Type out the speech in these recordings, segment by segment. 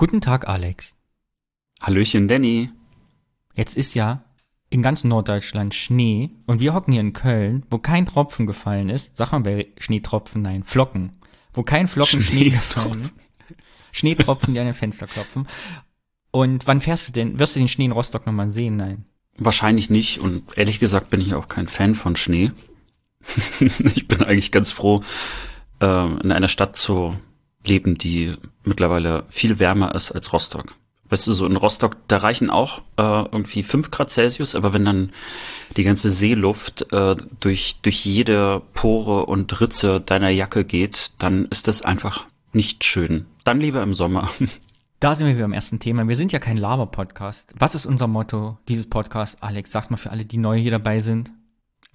Guten Tag, Alex. Hallöchen, Danny. Jetzt ist ja in ganz Norddeutschland Schnee und wir hocken hier in Köln, wo kein Tropfen gefallen ist. Sag mal bei Schneetropfen, nein, Flocken. Wo kein Flocken Schnee gefallen ist. Schneetropfen, die an den Fenster klopfen. Und wann fährst du denn? Wirst du den Schnee in Rostock nochmal sehen? Nein. Wahrscheinlich nicht und ehrlich gesagt bin ich auch kein Fan von Schnee. ich bin eigentlich ganz froh, äh, in einer Stadt zu leben, die mittlerweile viel wärmer ist als Rostock. Weißt du, so in Rostock, da reichen auch äh, irgendwie fünf Grad Celsius, aber wenn dann die ganze Seeluft äh, durch, durch jede Pore und Ritze deiner Jacke geht, dann ist das einfach nicht schön. Dann lieber im Sommer. Da sind wir wieder am ersten Thema. Wir sind ja kein Laber-Podcast. Was ist unser Motto dieses Podcasts? Alex, sag's mal für alle, die neu hier dabei sind.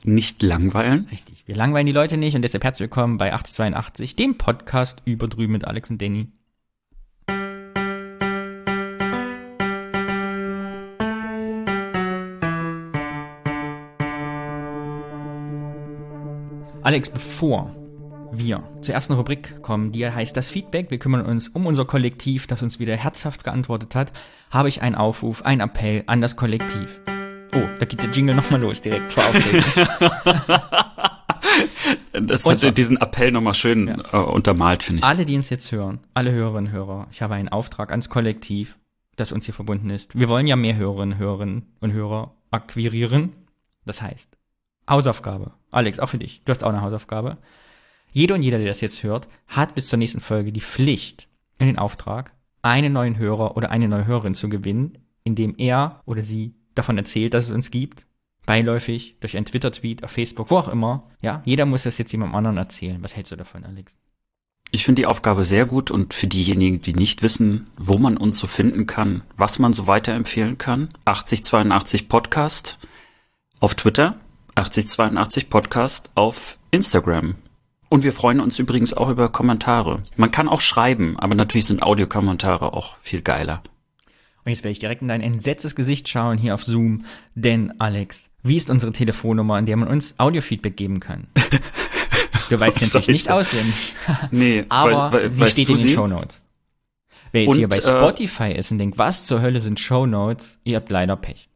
Nicht langweilen. Richtig. Wir langweilen die Leute nicht und deshalb herzlich willkommen bei 8082, dem Podcast über drüben mit Alex und Danny. Alex, bevor wir zur ersten Rubrik kommen, die heißt das Feedback. Wir kümmern uns um unser Kollektiv, das uns wieder herzhaft geantwortet hat. Habe ich einen Aufruf, einen Appell an das Kollektiv. Oh, da geht der Jingle nochmal los, direkt vor Aufregung. das hat diesen Appell nochmal schön ja. äh, untermalt, finde ich. Alle, die uns jetzt hören, alle Hörerinnen und Hörer, ich habe einen Auftrag ans Kollektiv, das uns hier verbunden ist. Wir wollen ja mehr Hörerinnen, Hörerinnen und Hörer akquirieren. Das heißt, Hausaufgabe. Alex, auch für dich. Du hast auch eine Hausaufgabe. Jeder und jeder, der das jetzt hört, hat bis zur nächsten Folge die Pflicht, in den Auftrag, einen neuen Hörer oder eine neue Hörerin zu gewinnen, indem er oder sie davon erzählt, dass es uns gibt. Beiläufig, durch einen Twitter-Tweet, auf Facebook, wo auch immer. Ja, jeder muss das jetzt jemandem anderen erzählen. Was hältst du davon, Alex? Ich finde die Aufgabe sehr gut und für diejenigen, die nicht wissen, wo man uns so finden kann, was man so weiterempfehlen kann, 8082 Podcast auf Twitter, 8082 Podcast auf Instagram. Und wir freuen uns übrigens auch über Kommentare. Man kann auch schreiben, aber natürlich sind Audiokommentare auch viel geiler. Und jetzt werde ich direkt in dein entsetztes Gesicht schauen hier auf Zoom. Denn, Alex, wie ist unsere Telefonnummer, an der man uns Audiofeedback geben kann? Du weißt ja natürlich nicht auswendig. nee, aber weil, weil, sie steht in den? Show Notes. Wer jetzt Und, hier bei äh, Spotify ist und denkt, was zur Hölle sind Show Notes, ihr habt leider Pech.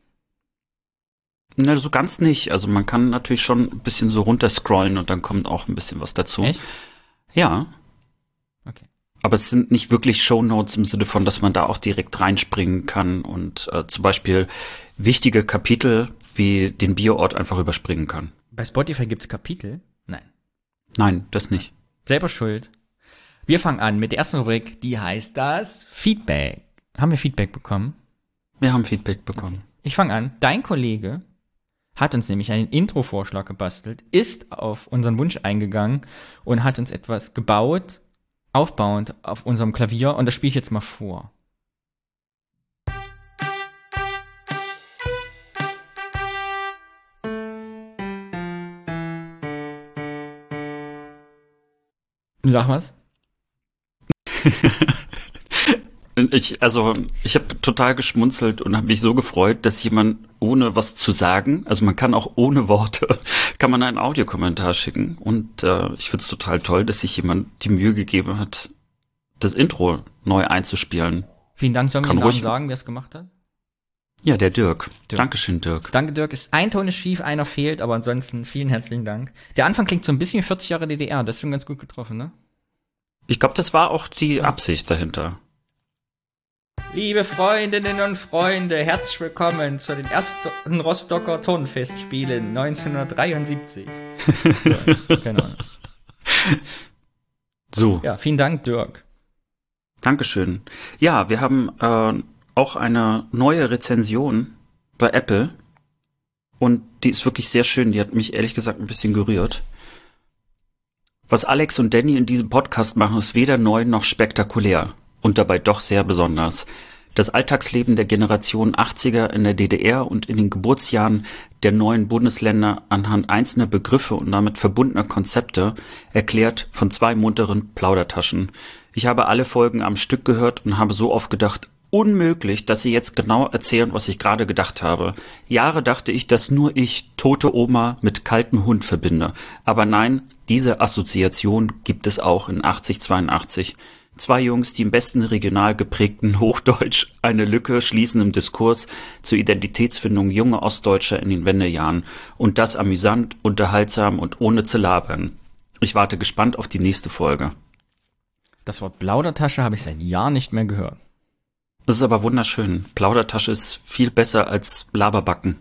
Na, so ganz nicht. Also man kann natürlich schon ein bisschen so runterscrollen und dann kommt auch ein bisschen was dazu. Echt? Ja. Okay. Aber es sind nicht wirklich Shownotes im Sinne von, dass man da auch direkt reinspringen kann und äh, zum Beispiel wichtige Kapitel wie den Bioort einfach überspringen kann. Bei Spotify gibt's Kapitel? Nein. Nein, das nicht. Selber schuld. Wir fangen an mit der ersten Rubrik, die heißt das Feedback. Haben wir Feedback bekommen? Wir haben Feedback bekommen. Ich fange an. Dein Kollege hat uns nämlich einen Intro-Vorschlag gebastelt, ist auf unseren Wunsch eingegangen und hat uns etwas gebaut, aufbauend auf unserem Klavier und das spiele ich jetzt mal vor. Sag was? Ich, also, ich habe total geschmunzelt und habe mich so gefreut, dass jemand ohne was zu sagen, also man kann auch ohne Worte, kann man einen Audiokommentar schicken. Und äh, ich finde es total toll, dass sich jemand die Mühe gegeben hat, das Intro neu einzuspielen. Vielen Dank, sollen wir Kann den Namen sagen, wer es gemacht hat? Ja, der Dirk. Dirk. Dankeschön, Dirk. Danke, Dirk. Ist ein Ton ist schief, einer fehlt, aber ansonsten vielen herzlichen Dank. Der Anfang klingt so ein bisschen wie 40 Jahre DDR, das ist schon ganz gut getroffen, ne? Ich glaube, das war auch die Absicht dahinter. Liebe Freundinnen und Freunde, herzlich willkommen zu den ersten Rostocker Turnfestspielen 1973. so, keine Ahnung. So, Ja, vielen Dank, Dirk. Dankeschön. Ja, wir haben äh, auch eine neue Rezension bei Apple. Und die ist wirklich sehr schön. Die hat mich ehrlich gesagt ein bisschen gerührt. Was Alex und Danny in diesem Podcast machen, ist weder neu noch spektakulär. Und dabei doch sehr besonders. Das Alltagsleben der Generation 80er in der DDR und in den Geburtsjahren der neuen Bundesländer anhand einzelner Begriffe und damit verbundener Konzepte erklärt von zwei munteren Plaudertaschen. Ich habe alle Folgen am Stück gehört und habe so oft gedacht, unmöglich, dass sie jetzt genau erzählen, was ich gerade gedacht habe. Jahre dachte ich, dass nur ich tote Oma mit kaltem Hund verbinde. Aber nein, diese Assoziation gibt es auch in 8082. Zwei Jungs, die im besten regional geprägten Hochdeutsch eine Lücke schließen im Diskurs zur Identitätsfindung junger Ostdeutscher in den Wendejahren. Und das amüsant, unterhaltsam und ohne zu labern. Ich warte gespannt auf die nächste Folge. Das Wort Plaudertasche habe ich seit Jahren nicht mehr gehört. Das ist aber wunderschön. Plaudertasche ist viel besser als Laberbacken.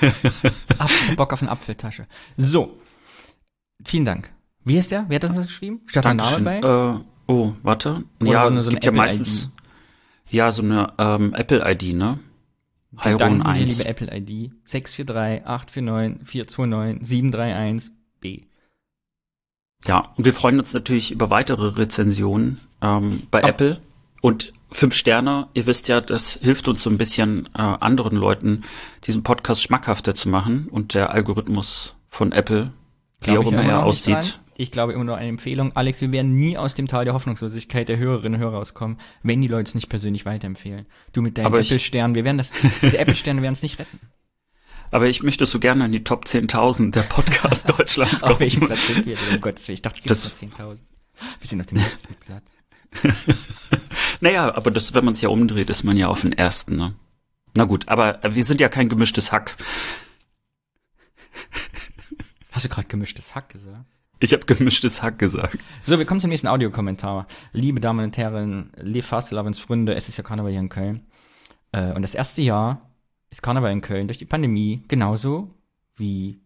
Bock auf eine Apfeltasche. So. Vielen Dank. Wie ist der? Wer hat das geschrieben? Ein Name bei? Äh, oh, warte. Oder ja, es so gibt ja meistens ja so eine ähm, Apple-ID, ne? Hyron 1. liebe Apple-ID. 643 849 429 731 B. Ja, und wir freuen uns natürlich über weitere Rezensionen ähm, bei Ab Apple. Und fünf Sterne, ihr wisst ja, das hilft uns so ein bisschen äh, anderen Leuten, diesen Podcast schmackhafter zu machen. Und der Algorithmus von Apple, wie auch immer er aussieht. Ich glaube immer nur eine Empfehlung. Alex, wir werden nie aus dem Tal der Hoffnungslosigkeit der Hörerinnen und Hörer rauskommen, wenn die Leute es nicht persönlich weiterempfehlen. Du mit deinen Apple-Sternen, wir werden das, diese Apple-Sterne werden es nicht retten. Aber ich möchte so gerne in die Top 10.000 der Podcast Deutschlands kommen. Auf welchem Platz sind wir denn? Um Gottes Willen. Ich dachte, es gibt noch 10.000. Wir sind auf dem letzten Platz. naja, aber das, wenn man es ja umdreht, ist man ja auf den ersten, ne? Na gut, aber wir sind ja kein gemischtes Hack. Hast du gerade gemischtes Hack gesagt? Ich habe gemischtes Hack gesagt. So, wir kommen zum nächsten Audiokommentar. Liebe Damen und Herren, liebe Fastelavensfreunde, es ist ja Karneval hier in Köln. Äh, und das erste Jahr ist Karneval in Köln durch die Pandemie genauso wie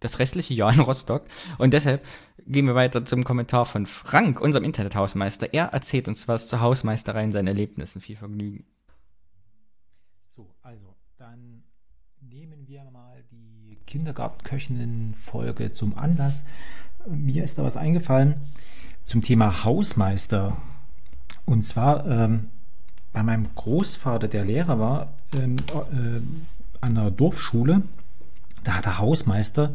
das restliche Jahr in Rostock. Und deshalb gehen wir weiter zum Kommentar von Frank, unserem Internethausmeister. Er erzählt uns was zur Hausmeisterei und seinen Erlebnissen. Viel Vergnügen. So, also, dann nehmen wir mal die Kindergartenköchinnen-Folge zum Anlass. Mir ist da was eingefallen zum Thema Hausmeister. Und zwar ähm, bei meinem Großvater, der Lehrer war, ähm, äh, an einer Dorfschule da hat der Hausmeister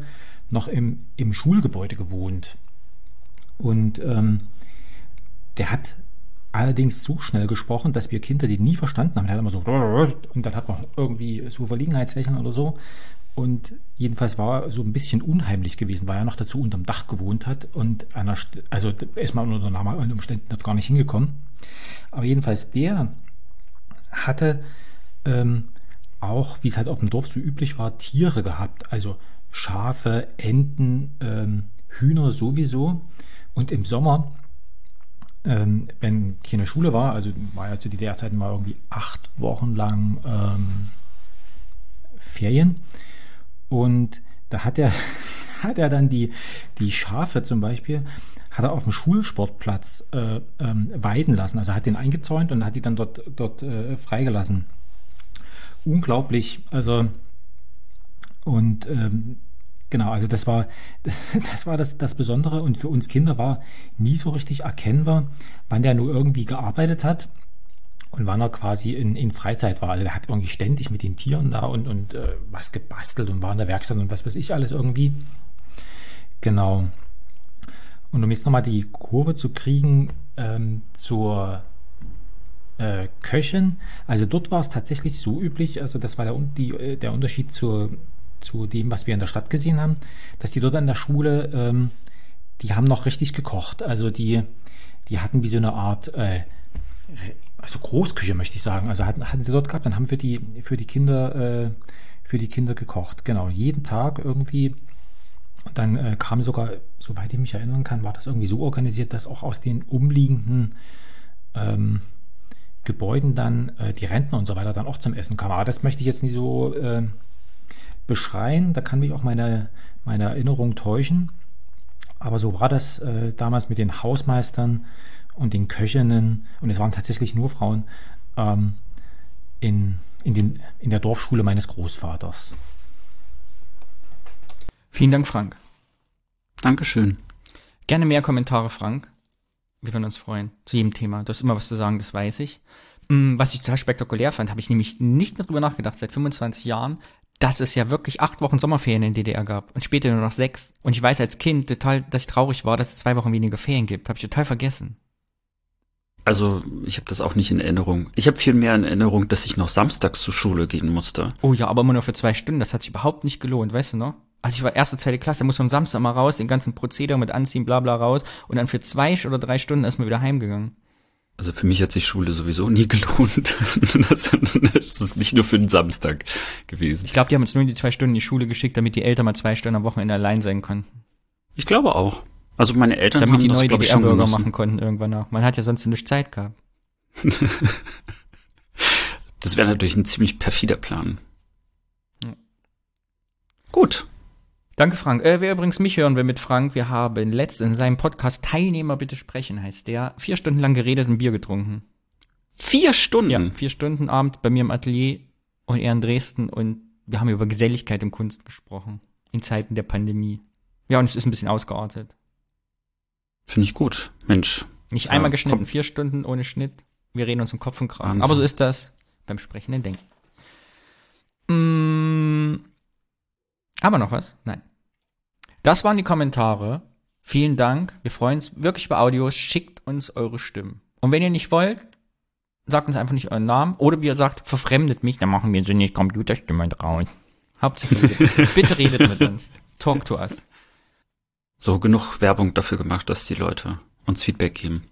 noch im, im Schulgebäude gewohnt. Und ähm, der hat allerdings so schnell gesprochen, dass wir Kinder die nie verstanden haben. Der hat immer so und dann hat man irgendwie so Verlegenheitslächeln oder so. Und jedenfalls war er so ein bisschen unheimlich gewesen, weil er noch dazu unterm Dach gewohnt hat und einer, also ist man unter normalen Umständen dort gar nicht hingekommen. Aber jedenfalls der hatte ähm, auch, wie es halt auf dem Dorf so üblich war, Tiere gehabt. Also Schafe, Enten, ähm, Hühner sowieso. Und im Sommer, ähm, wenn keine Schule war, also war ja zu der Zeit mal irgendwie acht Wochen lang ähm, Ferien. Und da hat er, hat er dann die, die Schafe zum Beispiel, hat er auf dem Schulsportplatz äh, ähm, weiden lassen. Also hat den eingezäunt und hat die dann dort, dort äh, freigelassen unglaublich. Also und ähm, genau, also das war das, das war das, das Besondere und für uns Kinder war nie so richtig erkennbar, wann der nur irgendwie gearbeitet hat und wann er quasi in, in Freizeit war. Also der hat irgendwie ständig mit den Tieren da und, und äh, was gebastelt und war in der Werkstatt und was weiß ich alles irgendwie. Genau. Und um jetzt nochmal die Kurve zu kriegen ähm, zur äh, Köchin. Also dort war es tatsächlich so üblich, also das war der, die, äh, der Unterschied zu, zu dem, was wir in der Stadt gesehen haben, dass die dort an der Schule, ähm, die haben noch richtig gekocht. Also die, die hatten wie so eine Art, äh, also Großküche möchte ich sagen. Also hatten, hatten sie dort gehabt, dann haben für die, für die Kinder, äh, für die Kinder gekocht. Genau, jeden Tag irgendwie. Und dann äh, kam sogar, soweit ich mich erinnern kann, war das irgendwie so organisiert, dass auch aus den umliegenden ähm, Gebäuden dann äh, die Rentner und so weiter dann auch zum Essen kamen. Aber das möchte ich jetzt nicht so äh, beschreien. Da kann mich auch meine, meine Erinnerung täuschen. Aber so war das äh, damals mit den Hausmeistern und den Köchinnen, und es waren tatsächlich nur Frauen, ähm, in, in, den, in der Dorfschule meines Großvaters. Vielen Dank, Frank. Dankeschön. Gerne mehr Kommentare, Frank. Wir würden uns freuen. Zu jedem Thema. Du hast immer was zu sagen, das weiß ich. Mm, was ich total spektakulär fand, habe ich nämlich nicht mehr drüber nachgedacht, seit 25 Jahren, dass es ja wirklich acht Wochen Sommerferien in DDR gab und später nur noch sechs. Und ich weiß als Kind total, dass ich traurig war, dass es zwei Wochen weniger Ferien gibt. Habe ich total vergessen. Also, ich habe das auch nicht in Erinnerung. Ich habe viel mehr in Erinnerung, dass ich noch samstags zur Schule gehen musste. Oh ja, aber immer nur für zwei Stunden. Das hat sich überhaupt nicht gelohnt, weißt du noch? Also ich war erste, zweite Klasse, muss am Samstag mal raus, den ganzen Prozedere mit Anziehen, bla bla raus und dann für zwei oder drei Stunden ist man wieder heimgegangen. Also für mich hat sich Schule sowieso nie gelohnt. Das, das ist nicht nur für den Samstag gewesen. Ich glaube, die haben uns nur die zwei Stunden in die Schule geschickt, damit die Eltern mal zwei Stunden am Wochenende allein sein konnten. Ich glaube auch. Also meine Eltern Damit haben die das, neue glaube ich, schon genossen. machen konnten irgendwann auch. Man hat ja sonst nicht Zeit gehabt. Das wäre natürlich ein ziemlich perfider Plan. Ja. Gut. Danke, Frank. Äh, wer übrigens mich hören will mit Frank, wir haben letzt in seinem Podcast Teilnehmer bitte sprechen, heißt der, vier Stunden lang geredet und Bier getrunken. Vier Stunden. Ja, vier Stunden Abend bei mir im Atelier und er in Dresden und wir haben über Geselligkeit und Kunst gesprochen. In Zeiten der Pandemie. Ja, und es ist ein bisschen ausgeartet. Finde ich gut. Mensch. Nicht Ja, einmal geschnitten, komm. vier Stunden ohne Schnitt. Wir reden uns um Kopf und Kragen. Wahnsinn. Aber so ist das beim sprechenden Denken. Mm, aber noch was? Nein. Das waren die Kommentare. Vielen Dank. Wir freuen uns wirklich über Audios. Schickt uns eure Stimmen. Und wenn ihr nicht wollt, sagt uns einfach nicht euren Namen. Oder wie ihr sagt, verfremdet mich, dann machen wir so nicht Computerstimme draus. Hauptsache, redet. bitte redet mit uns. Talk to us. So genug Werbung dafür gemacht, dass die Leute uns Feedback geben.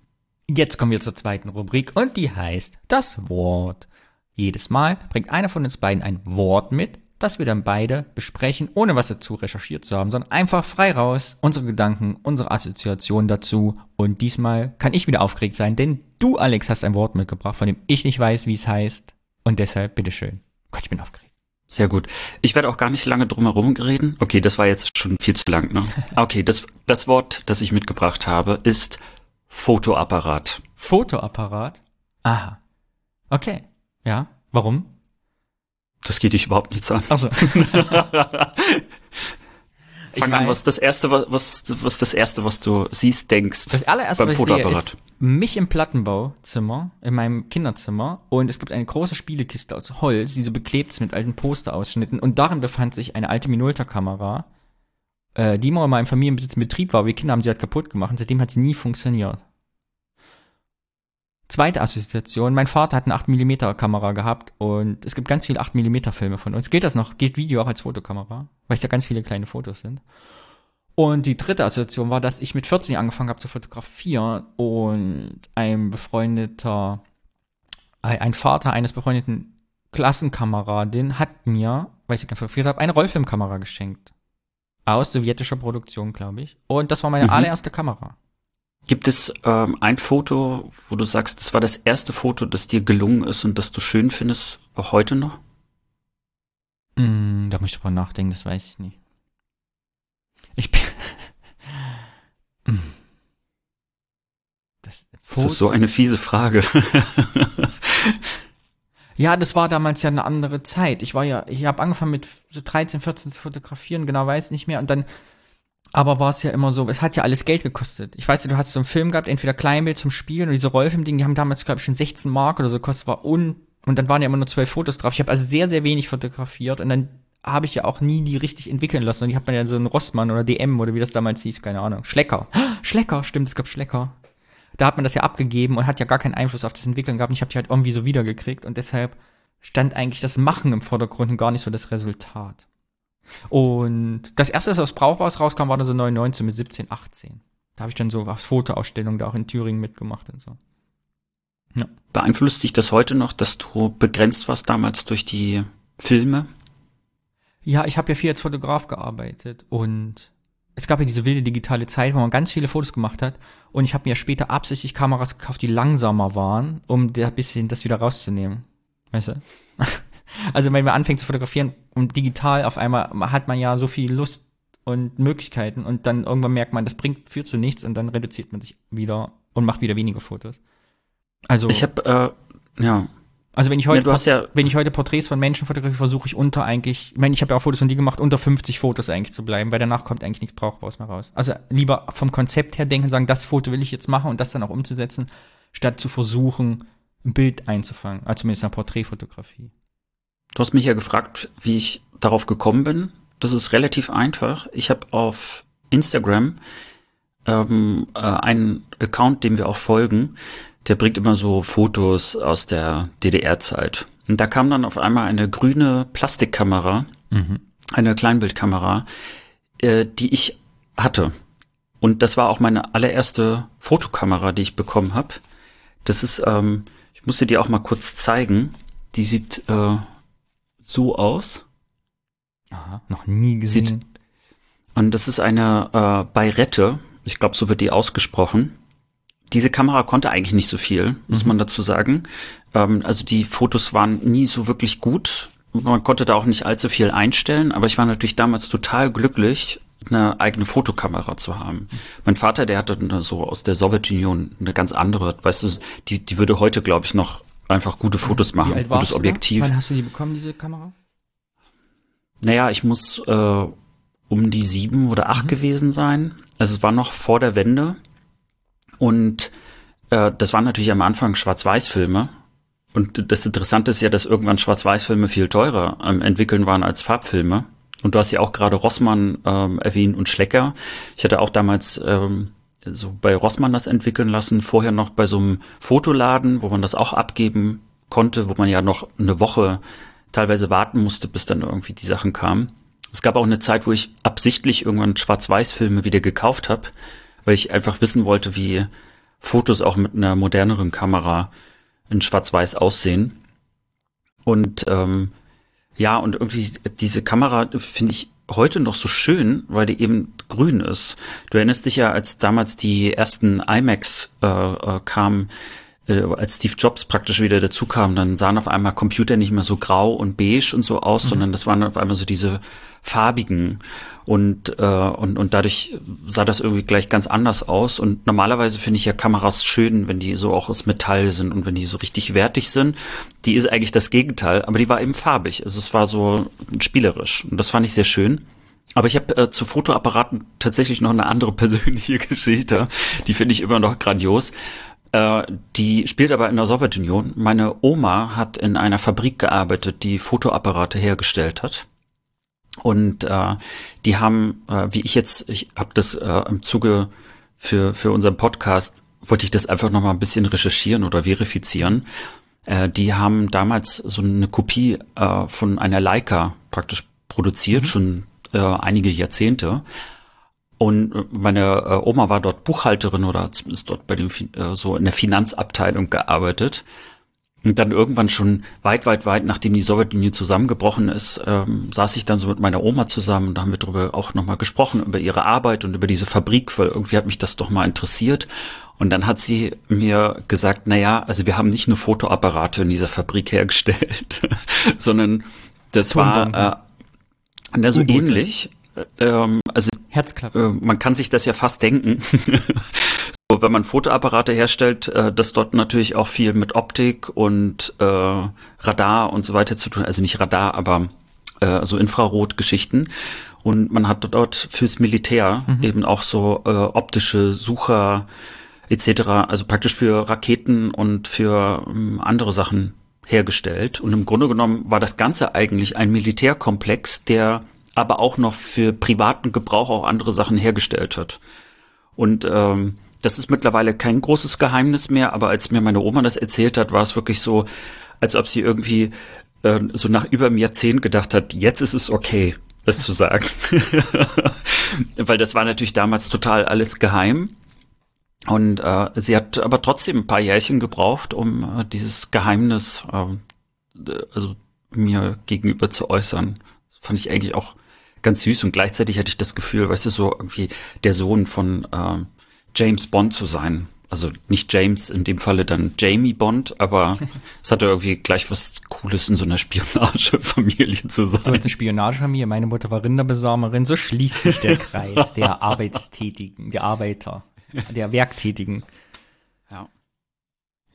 Jetzt kommen wir zur zweiten Rubrik und die heißt das Wort. Jedes Mal bringt einer von uns beiden ein Wort mit, das wir dann beide besprechen, ohne was dazu recherchiert zu haben, sondern einfach frei raus, unsere Gedanken, unsere Assoziationen dazu. Und diesmal kann ich wieder aufgeregt sein, denn du, Alex, hast ein Wort mitgebracht, von dem ich nicht weiß, wie es heißt. Und deshalb, bitteschön. Gott, ich bin aufgeregt. Sehr gut. Ich werde auch gar nicht lange drum herum reden. Okay, das war jetzt schon viel zu lang, ne? Okay, das, das Wort, das ich mitgebracht habe, ist Fotoapparat. Fotoapparat? Aha. Okay. Ja. Warum? Das geht dich überhaupt nichts an. Also. Ich Fang an, was das erste, was, was, was das erste, was du siehst, denkst. Das allererste, beim was ich sehe, ist mich im Plattenbauzimmer, in meinem Kinderzimmer. Und es gibt eine große Spielekiste aus Holz, die so beklebt ist mit alten Posterausschnitten. Und darin befand sich eine alte Minolta-Kamera, äh, die mal in meinem Familienbesitz in Betrieb war. Wir Kinder haben sie halt kaputt gemacht und seitdem hat sie nie funktioniert. Zweite Assoziation, mein Vater hat eine 8mm Kamera gehabt und es gibt ganz viele 8mm Filme von uns. Geht das noch? Geht Video auch als Fotokamera? Weil es ja ganz viele kleine Fotos sind. Und die dritte Assoziation war, dass ich mit 14 Jahren angefangen habe zu fotografieren und ein befreundeter, ein ein Vater eines befreundeten Klassenkameradin hat mir, weil ich sie fotografiert habe, eine Rollfilmkamera geschenkt. Aus sowjetischer Produktion, glaube ich. Und das war meine Mhm. allererste Kamera. Gibt es ähm, ein Foto, wo du sagst, das war das erste Foto, das dir gelungen ist und das du schön findest, auch heute noch? Hm, da muss ich drüber nachdenken, das weiß ich nicht. Ich bin. Das Das ist so eine fiese Frage. Ja, das war damals ja eine andere Zeit. Ich war ja, ich habe angefangen mit so 13, 14 zu fotografieren, genau weiß nicht mehr. Und dann, aber war es ja immer so, es hat ja alles Geld gekostet. Ich weiß ja, du hast so einen Film gehabt, entweder Kleinbild zum Spielen oder diese Rollfilm-Ding, die haben damals, glaube ich, schon 16 Mark oder so gekostet, war un, und dann waren ja immer nur zwölf Fotos drauf. Ich habe also sehr, sehr wenig fotografiert und dann habe ich ja auch nie die richtig entwickeln lassen. Und ich habe dann ja so einen Rossmann oder DM oder wie das damals hieß, keine Ahnung. Schlecker. Schlecker, stimmt, es gab Schlecker da hat man das ja abgegeben und hat ja gar keinen Einfluss auf das Entwickeln gehabt. Und ich habe die halt irgendwie so wiedergekriegt und deshalb stand eigentlich das Machen im Vordergrund und gar nicht so das Resultat. Und das erste, das aus Brauchbares rauskam, war dann so 99 mit 17, 18. Da habe ich dann so auf Fotoausstellungen da auch in Thüringen mitgemacht und so. Beeinflusst dich das heute noch, dass du begrenzt warst damals durch die Filme? Ja, ich habe ja viel als Fotograf gearbeitet und es gab ja diese wilde digitale Zeit, wo man ganz viele Fotos gemacht hat und ich habe mir später absichtlich Kameras gekauft, die langsamer waren, um da ein bisschen das wieder rauszunehmen. Weißt du? Also wenn man anfängt zu fotografieren und digital auf einmal hat man ja so viel Lust und Möglichkeiten und dann irgendwann merkt man, das bringt führt zu nichts und dann reduziert man sich wieder und macht wieder weniger Fotos. Also Ich habe, äh, ja, also wenn ich heute hast ja, wenn ich heute Porträts von Menschen fotografiere, versuche ich unter eigentlich, ich meine, ich habe ja auch Fotos von die gemacht, unter 50 Fotos eigentlich zu bleiben, weil danach kommt eigentlich nichts Brauchbares mehr raus. Also lieber vom Konzept her denken, sagen, das Foto will ich jetzt machen und das dann auch umzusetzen, statt zu versuchen, ein Bild einzufangen, also zumindest eine Porträtfotografie. Du hast mich ja gefragt, wie ich darauf gekommen bin. Das ist relativ einfach. Ich habe auf Instagram ähm, äh, einen Account, dem wir auch folgen, der bringt immer so Fotos aus der DDR-Zeit. Und da kam dann auf einmal eine grüne Plastikkamera Mhm. eine Kleinbildkamera, äh, die ich hatte. Und das war auch meine allererste Fotokamera, die ich bekommen habe. Das ist, ähm, ich musste dir auch mal kurz zeigen. Die sieht äh, so aus. Aha, noch nie gesehen. Sieht, und das ist eine äh, Bayrette. Ich glaube, so wird die ausgesprochen. Diese Kamera konnte eigentlich nicht so viel, muss mhm. man dazu sagen. Ähm, also die Fotos waren nie so wirklich gut. Man konnte da auch nicht allzu viel einstellen, aber ich war natürlich damals total glücklich, eine eigene Fotokamera zu haben. Mein Vater, der hatte eine, so aus der Sowjetunion eine ganz andere, weißt du, die, die würde heute, glaube ich, noch einfach gute Fotos machen, Wie alt gutes Objektiv. Wann hast du die bekommen, diese Kamera? Naja, ich muss äh, um die sieben oder acht mhm. gewesen sein. Also es war noch vor der Wende. Und äh, das waren natürlich am Anfang Schwarz-Weiß-Filme. Und das Interessante ist ja, dass irgendwann Schwarz-Weiß-Filme viel teurer am entwickeln waren als Farbfilme. Und du hast ja auch gerade Rossmann ähm, erwähnt und Schlecker. Ich hatte auch damals ähm, so bei Rossmann das entwickeln lassen, vorher noch bei so einem Fotoladen, wo man das auch abgeben konnte, wo man ja noch eine Woche teilweise warten musste, bis dann irgendwie die Sachen kamen. Es gab auch eine Zeit, wo ich absichtlich irgendwann Schwarz-Weiß-Filme wieder gekauft habe, weil ich einfach wissen wollte, wie Fotos auch mit einer moderneren Kamera in Schwarz-Weiß aussehen. Und ähm, ja, und irgendwie diese Kamera finde ich heute noch so schön, weil die eben grün ist. Du erinnerst dich ja, als damals die ersten iMacs äh, äh, kamen, äh, als Steve Jobs praktisch wieder dazu kam, dann sahen auf einmal Computer nicht mehr so grau und beige und so aus, mhm. sondern das waren auf einmal so diese farbigen und, äh, und, und dadurch sah das irgendwie gleich ganz anders aus. Und normalerweise finde ich ja Kameras schön, wenn die so auch aus Metall sind und wenn die so richtig wertig sind. Die ist eigentlich das Gegenteil, aber die war eben farbig. Also es war so spielerisch und das fand ich sehr schön. Aber ich habe äh, zu Fotoapparaten tatsächlich noch eine andere persönliche Geschichte. Die finde ich immer noch grandios. Äh, die spielt aber in der Sowjetunion. Meine Oma hat in einer Fabrik gearbeitet, die Fotoapparate hergestellt hat. Und äh, die haben, äh, wie ich jetzt, ich habe das äh, im Zuge für, für unseren Podcast, wollte ich das einfach noch mal ein bisschen recherchieren oder verifizieren. Äh, die haben damals so eine Kopie äh, von einer Leica praktisch produziert, mhm. schon äh, einige Jahrzehnte. Und äh, meine äh, Oma war dort Buchhalterin oder zumindest dort bei dem äh, so in der Finanzabteilung gearbeitet. Und dann irgendwann schon weit, weit, weit, nachdem die Sowjetunion zusammengebrochen ist, ähm, saß ich dann so mit meiner Oma zusammen und da haben wir darüber auch nochmal gesprochen, über ihre Arbeit und über diese Fabrik, weil irgendwie hat mich das doch mal interessiert. Und dann hat sie mir gesagt, na ja, also wir haben nicht nur Fotoapparate in dieser Fabrik hergestellt, sondern das war äh, so ähnlich. Ähm, also Herzklappe. Äh, man kann sich das ja fast denken. so, wenn man Fotoapparate herstellt, äh, das dort natürlich auch viel mit Optik und äh, Radar und so weiter zu tun. Also nicht Radar, aber äh, so Infrarotgeschichten. Und man hat dort fürs Militär mhm. eben auch so äh, optische Sucher etc., also praktisch für Raketen und für ähm, andere Sachen hergestellt. Und im Grunde genommen war das Ganze eigentlich ein Militärkomplex, der aber auch noch für privaten Gebrauch auch andere Sachen hergestellt hat. Und ähm, das ist mittlerweile kein großes Geheimnis mehr, aber als mir meine Oma das erzählt hat, war es wirklich so, als ob sie irgendwie äh, so nach über einem Jahrzehnt gedacht hat, jetzt ist es okay, das zu sagen. Weil das war natürlich damals total alles geheim. Und äh, sie hat aber trotzdem ein paar Jährchen gebraucht, um äh, dieses Geheimnis äh, also mir gegenüber zu äußern. Fand ich eigentlich auch ganz süß und gleichzeitig hatte ich das Gefühl, weißt du, so irgendwie der Sohn von äh, James Bond zu sein. Also nicht James, in dem Falle dann Jamie Bond, aber es hatte irgendwie gleich was Cooles in so einer Spionagefamilie zu sein. Du eine Spionagefamilie, meine Mutter war Rinderbesamerin, so schließt sich der Kreis der Arbeitstätigen, der Arbeiter, der Werktätigen. Ja.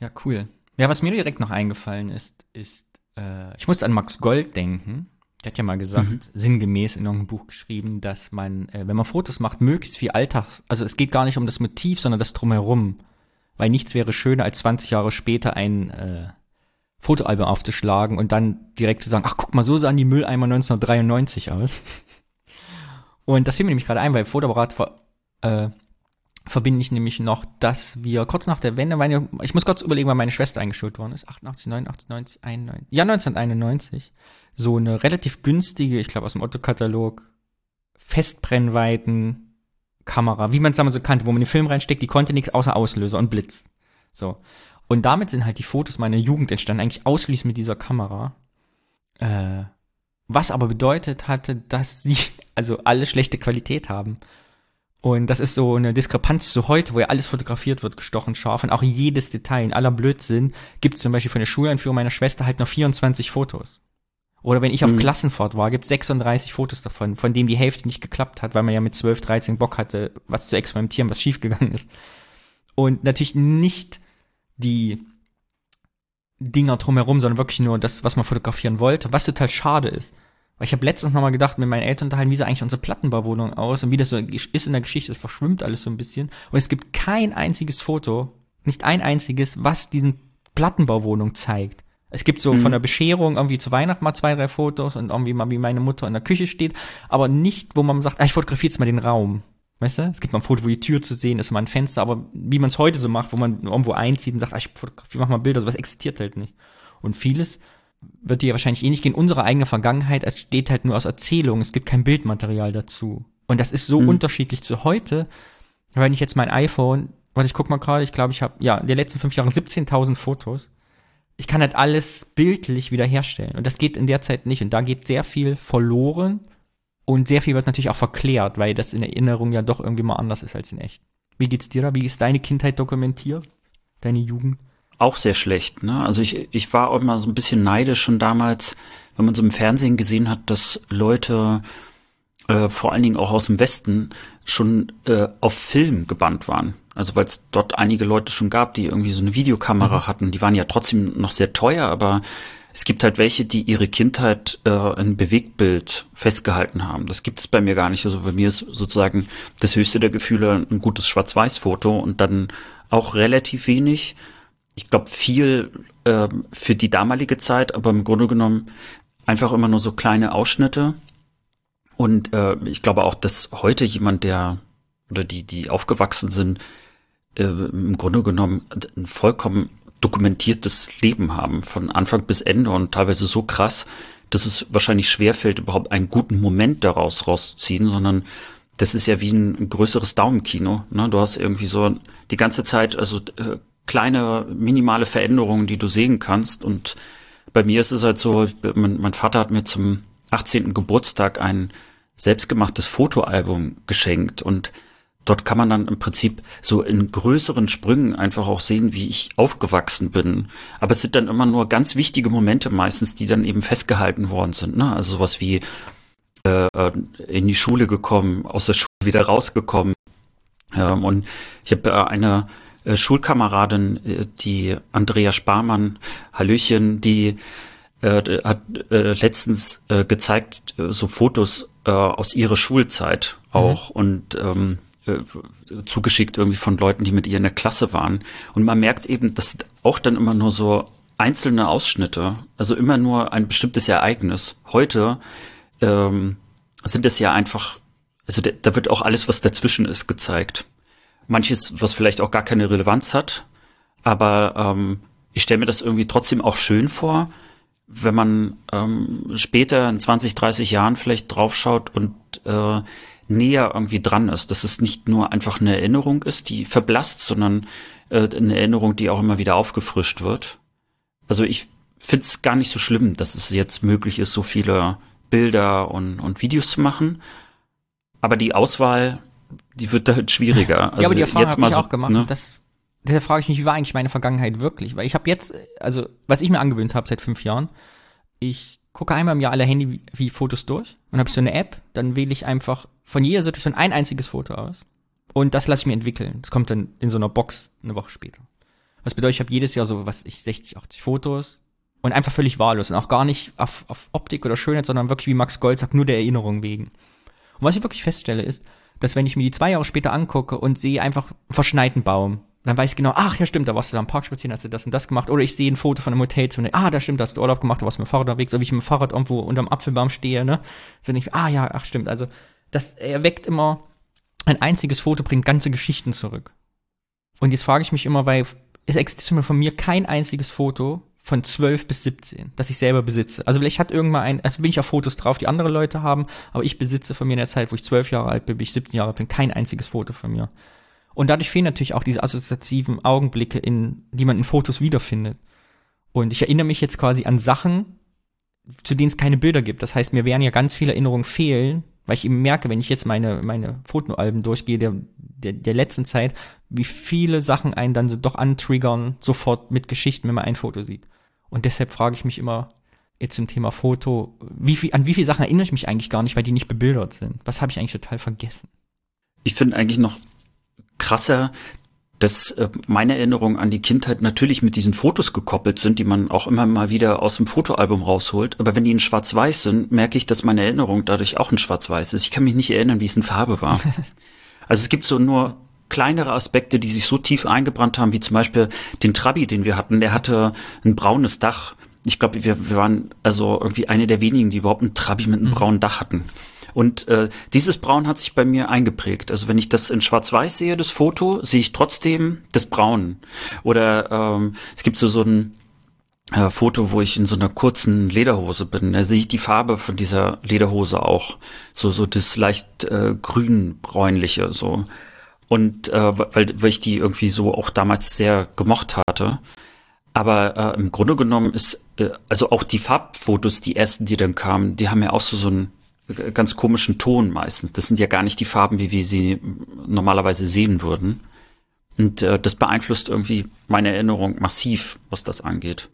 Ja, cool. Ja, was mir direkt noch eingefallen ist, ist, äh, ich musste an Max Gold denken. Der hat ja mal gesagt, mhm. sinngemäß in irgendeinem Buch geschrieben, dass man, äh, wenn man Fotos macht, möglichst viel Alltags, also es geht gar nicht um das Motiv, sondern das drumherum. Weil nichts wäre schöner, als 20 Jahre später ein äh, Fotoalbum aufzuschlagen und dann direkt zu sagen, ach guck mal, so sahen die Mülleimer 1993 aus. Und das fiel mir nämlich gerade ein, weil Fotoapparat äh, verbinde ich nämlich noch, dass wir kurz nach der Wende, meine, ich muss kurz überlegen, wann meine Schwester eingeschult worden ist, 88, 89, 90, 91, ja 1991, so eine relativ günstige, ich glaube aus dem Otto-Katalog, Festbrennweiten Kamera, wie man es damals so kannte, wo man den Film reinsteckt, die konnte nichts außer Auslöser und Blitz. So. Und damit sind halt die Fotos meiner Jugend entstanden, eigentlich ausschließlich mit dieser Kamera. Äh, was aber bedeutet hatte, dass sie also alle schlechte Qualität haben. Und das ist so eine Diskrepanz zu heute, wo ja alles fotografiert wird, gestochen scharf und auch jedes Detail, in aller Blödsinn, gibt es zum Beispiel von der Schuleinführung meiner Schwester halt noch 24 Fotos. Oder wenn ich auf mhm. Klassenfahrt war, gibt es 36 Fotos davon, von denen die Hälfte nicht geklappt hat, weil man ja mit 12, 13 Bock hatte, was zu experimentieren, was schiefgegangen ist. Und natürlich nicht die Dinger drumherum, sondern wirklich nur das, was man fotografieren wollte, was total schade ist. Weil ich habe letztens nochmal gedacht, mit meinen Eltern unterhalten, wie sah eigentlich unsere Plattenbauwohnung aus und wie das so ist in der Geschichte, es verschwimmt alles so ein bisschen. Und es gibt kein einziges Foto, nicht ein einziges, was diesen Plattenbauwohnung zeigt. Es gibt so mhm. von der Bescherung irgendwie zu Weihnachten mal zwei, drei Fotos und irgendwie mal, wie meine Mutter in der Küche steht, aber nicht, wo man sagt, ah, ich fotografiere jetzt mal den Raum. Weißt du? Es gibt mal ein Foto, wo die Tür zu sehen ist, mal ein Fenster, aber wie man es heute so macht, wo man irgendwo einzieht und sagt, ah, ich fotografiere, mach mal Bilder, sowas existiert halt nicht. Und vieles wird dir wahrscheinlich ähnlich gehen. Unsere eigene Vergangenheit entsteht halt nur aus Erzählungen. Es gibt kein Bildmaterial dazu. Und das ist so mhm. unterschiedlich zu heute. Wenn ich jetzt mein iPhone, warte, ich guck mal gerade, ich glaube, ich habe ja in den letzten fünf Jahren 17.000 Fotos. Ich kann halt alles bildlich wiederherstellen. Und das geht in der Zeit nicht. Und da geht sehr viel verloren. Und sehr viel wird natürlich auch verklärt, weil das in Erinnerung ja doch irgendwie mal anders ist als in echt. Wie geht's dir da? Wie ist deine Kindheit dokumentiert? Deine Jugend? auch sehr schlecht. Ne? Also ich, ich war auch immer so ein bisschen neidisch schon damals, wenn man so im Fernsehen gesehen hat, dass Leute äh, vor allen Dingen auch aus dem Westen schon äh, auf Film gebannt waren. Also weil es dort einige Leute schon gab, die irgendwie so eine Videokamera mhm. hatten. Die waren ja trotzdem noch sehr teuer, aber es gibt halt welche, die ihre Kindheit äh, in Bewegtbild festgehalten haben. Das gibt es bei mir gar nicht. Also bei mir ist sozusagen das höchste der Gefühle ein gutes Schwarz-Weiß-Foto und dann auch relativ wenig ich glaube, viel äh, für die damalige Zeit, aber im Grunde genommen einfach immer nur so kleine Ausschnitte. Und äh, ich glaube auch, dass heute jemand, der oder die, die aufgewachsen sind, äh, im Grunde genommen ein vollkommen dokumentiertes Leben haben, von Anfang bis Ende und teilweise so krass, dass es wahrscheinlich schwerfällt, überhaupt einen guten Moment daraus rauszuziehen, sondern das ist ja wie ein größeres Daumenkino. Ne? Du hast irgendwie so die ganze Zeit, also äh, kleine, minimale Veränderungen, die du sehen kannst. Und bei mir ist es halt so, mein, mein Vater hat mir zum 18. Geburtstag ein selbstgemachtes Fotoalbum geschenkt und dort kann man dann im Prinzip so in größeren Sprüngen einfach auch sehen, wie ich aufgewachsen bin. Aber es sind dann immer nur ganz wichtige Momente meistens, die dann eben festgehalten worden sind. Ne? Also sowas wie äh, in die Schule gekommen, aus der Schule wieder rausgekommen. Ähm, und ich habe äh, eine äh, Schulkameradin, äh, die Andrea Sparmann, Hallöchen, die äh, hat äh, letztens gezeigt, so Fotos aus ihrer Schulzeit auch mhm. und ähm, äh, zugeschickt irgendwie von Leuten, die mit ihr in der Klasse waren. Und man merkt eben, das sind auch dann immer nur so einzelne Ausschnitte, also immer nur ein bestimmtes Ereignis. Heute ähm, sind es ja einfach, also da wird auch alles, was dazwischen ist, gezeigt manches, was vielleicht auch gar keine Relevanz hat. Aber ähm, ich stelle mir das irgendwie trotzdem auch schön vor, wenn man ähm, später in 20, 30 Jahren vielleicht draufschaut und äh, näher irgendwie dran ist, dass es nicht nur einfach eine Erinnerung ist, die verblasst, sondern äh, eine Erinnerung, die auch immer wieder aufgefrischt wird. Also ich finde es gar nicht so schlimm, dass es jetzt möglich ist, so viele Bilder und, und Videos zu machen. Aber die Auswahl die wird halt schwieriger. Also ja, aber die Erfahrung habe ich so, auch gemacht. Ne? Das, deshalb frage ich mich, wie war eigentlich meine Vergangenheit wirklich? Weil ich habe jetzt, also was ich mir angewöhnt habe seit fünf Jahren, ich gucke einmal im Jahr alle Handy wie Fotos durch und habe so eine App, dann wähle ich einfach von jeder Situation ein einziges Foto aus und das lasse ich mir entwickeln. Das kommt dann in so einer Box eine Woche später. Was bedeutet, ich habe jedes Jahr so, was ich, 60, 80 Fotos und einfach völlig wahllos und auch gar nicht auf, auf Optik oder Schönheit, sondern wirklich, wie Max Gold sagt, nur der Erinnerung wegen. Und was ich wirklich feststelle ist, dass wenn ich mir die zwei Jahre später angucke und sehe einfach einen verschneiten Baum, dann weiß ich genau, ach ja stimmt, da warst du da am Park spazieren, hast du das und das gemacht. Oder ich sehe ein Foto von einem Hotelzimmer, ah, da stimmt, da hast du Urlaub gemacht, da warst du mit dem Fahrrad unterwegs, oder wie ich mit dem Fahrrad irgendwo unterm Apfelbaum stehe, ne? So wenn ich, ah ja, ach stimmt. Also das erweckt immer ein einziges Foto bringt ganze Geschichten zurück. Und jetzt frage ich mich immer, weil es existiert von mir kein einziges Foto von 12 bis 17, das ich selber besitze. Also vielleicht hat irgendwann ein, also bin ich auf Fotos drauf, die andere Leute haben, aber ich besitze von mir in der Zeit, wo ich 12 Jahre alt bin, bin ich 17 Jahre alt bin, kein einziges Foto von mir. Und dadurch fehlen natürlich auch diese assoziativen Augenblicke, in, die man in Fotos wiederfindet. Und ich erinnere mich jetzt quasi an Sachen, zu denen es keine Bilder gibt. Das heißt, mir werden ja ganz viele Erinnerungen fehlen, weil ich eben merke, wenn ich jetzt meine, meine Fotoalben durchgehe der, der, der letzten Zeit, wie viele Sachen einen dann so doch antriggern, sofort mit Geschichten, wenn man ein Foto sieht. Und deshalb frage ich mich immer jetzt zum Thema Foto, wie viel, an wie viele Sachen erinnere ich mich eigentlich gar nicht, weil die nicht bebildert sind. Was habe ich eigentlich total vergessen? Ich finde eigentlich noch krasser, dass äh, meine Erinnerungen an die Kindheit natürlich mit diesen Fotos gekoppelt sind, die man auch immer mal wieder aus dem Fotoalbum rausholt. Aber wenn die in Schwarz-Weiß sind, merke ich, dass meine Erinnerung dadurch auch in Schwarz-Weiß ist. Ich kann mich nicht erinnern, wie es in Farbe war. also es gibt so nur kleinere Aspekte, die sich so tief eingebrannt haben, wie zum Beispiel den Trabi, den wir hatten. Der hatte ein braunes Dach. Ich glaube, wir, wir waren also irgendwie eine der wenigen, die überhaupt ein Trabi mit einem mhm. braunen Dach hatten. Und äh, dieses Braun hat sich bei mir eingeprägt. Also wenn ich das in Schwarz-Weiß sehe, das Foto, sehe ich trotzdem das Braun. Oder ähm, es gibt so so ein äh, Foto, wo ich in so einer kurzen Lederhose bin. Da sehe ich die Farbe von dieser Lederhose auch. So so das leicht äh, grün-bräunliche so. Und äh, weil, weil ich die irgendwie so auch damals sehr gemocht hatte. Aber äh, im Grunde genommen ist, äh, also auch die Farbfotos, die ersten, die dann kamen, die haben ja auch so, so ein ganz komischen Ton meistens. Das sind ja gar nicht die Farben, wie wir sie normalerweise sehen würden. Und äh, das beeinflusst irgendwie meine Erinnerung massiv, was das angeht.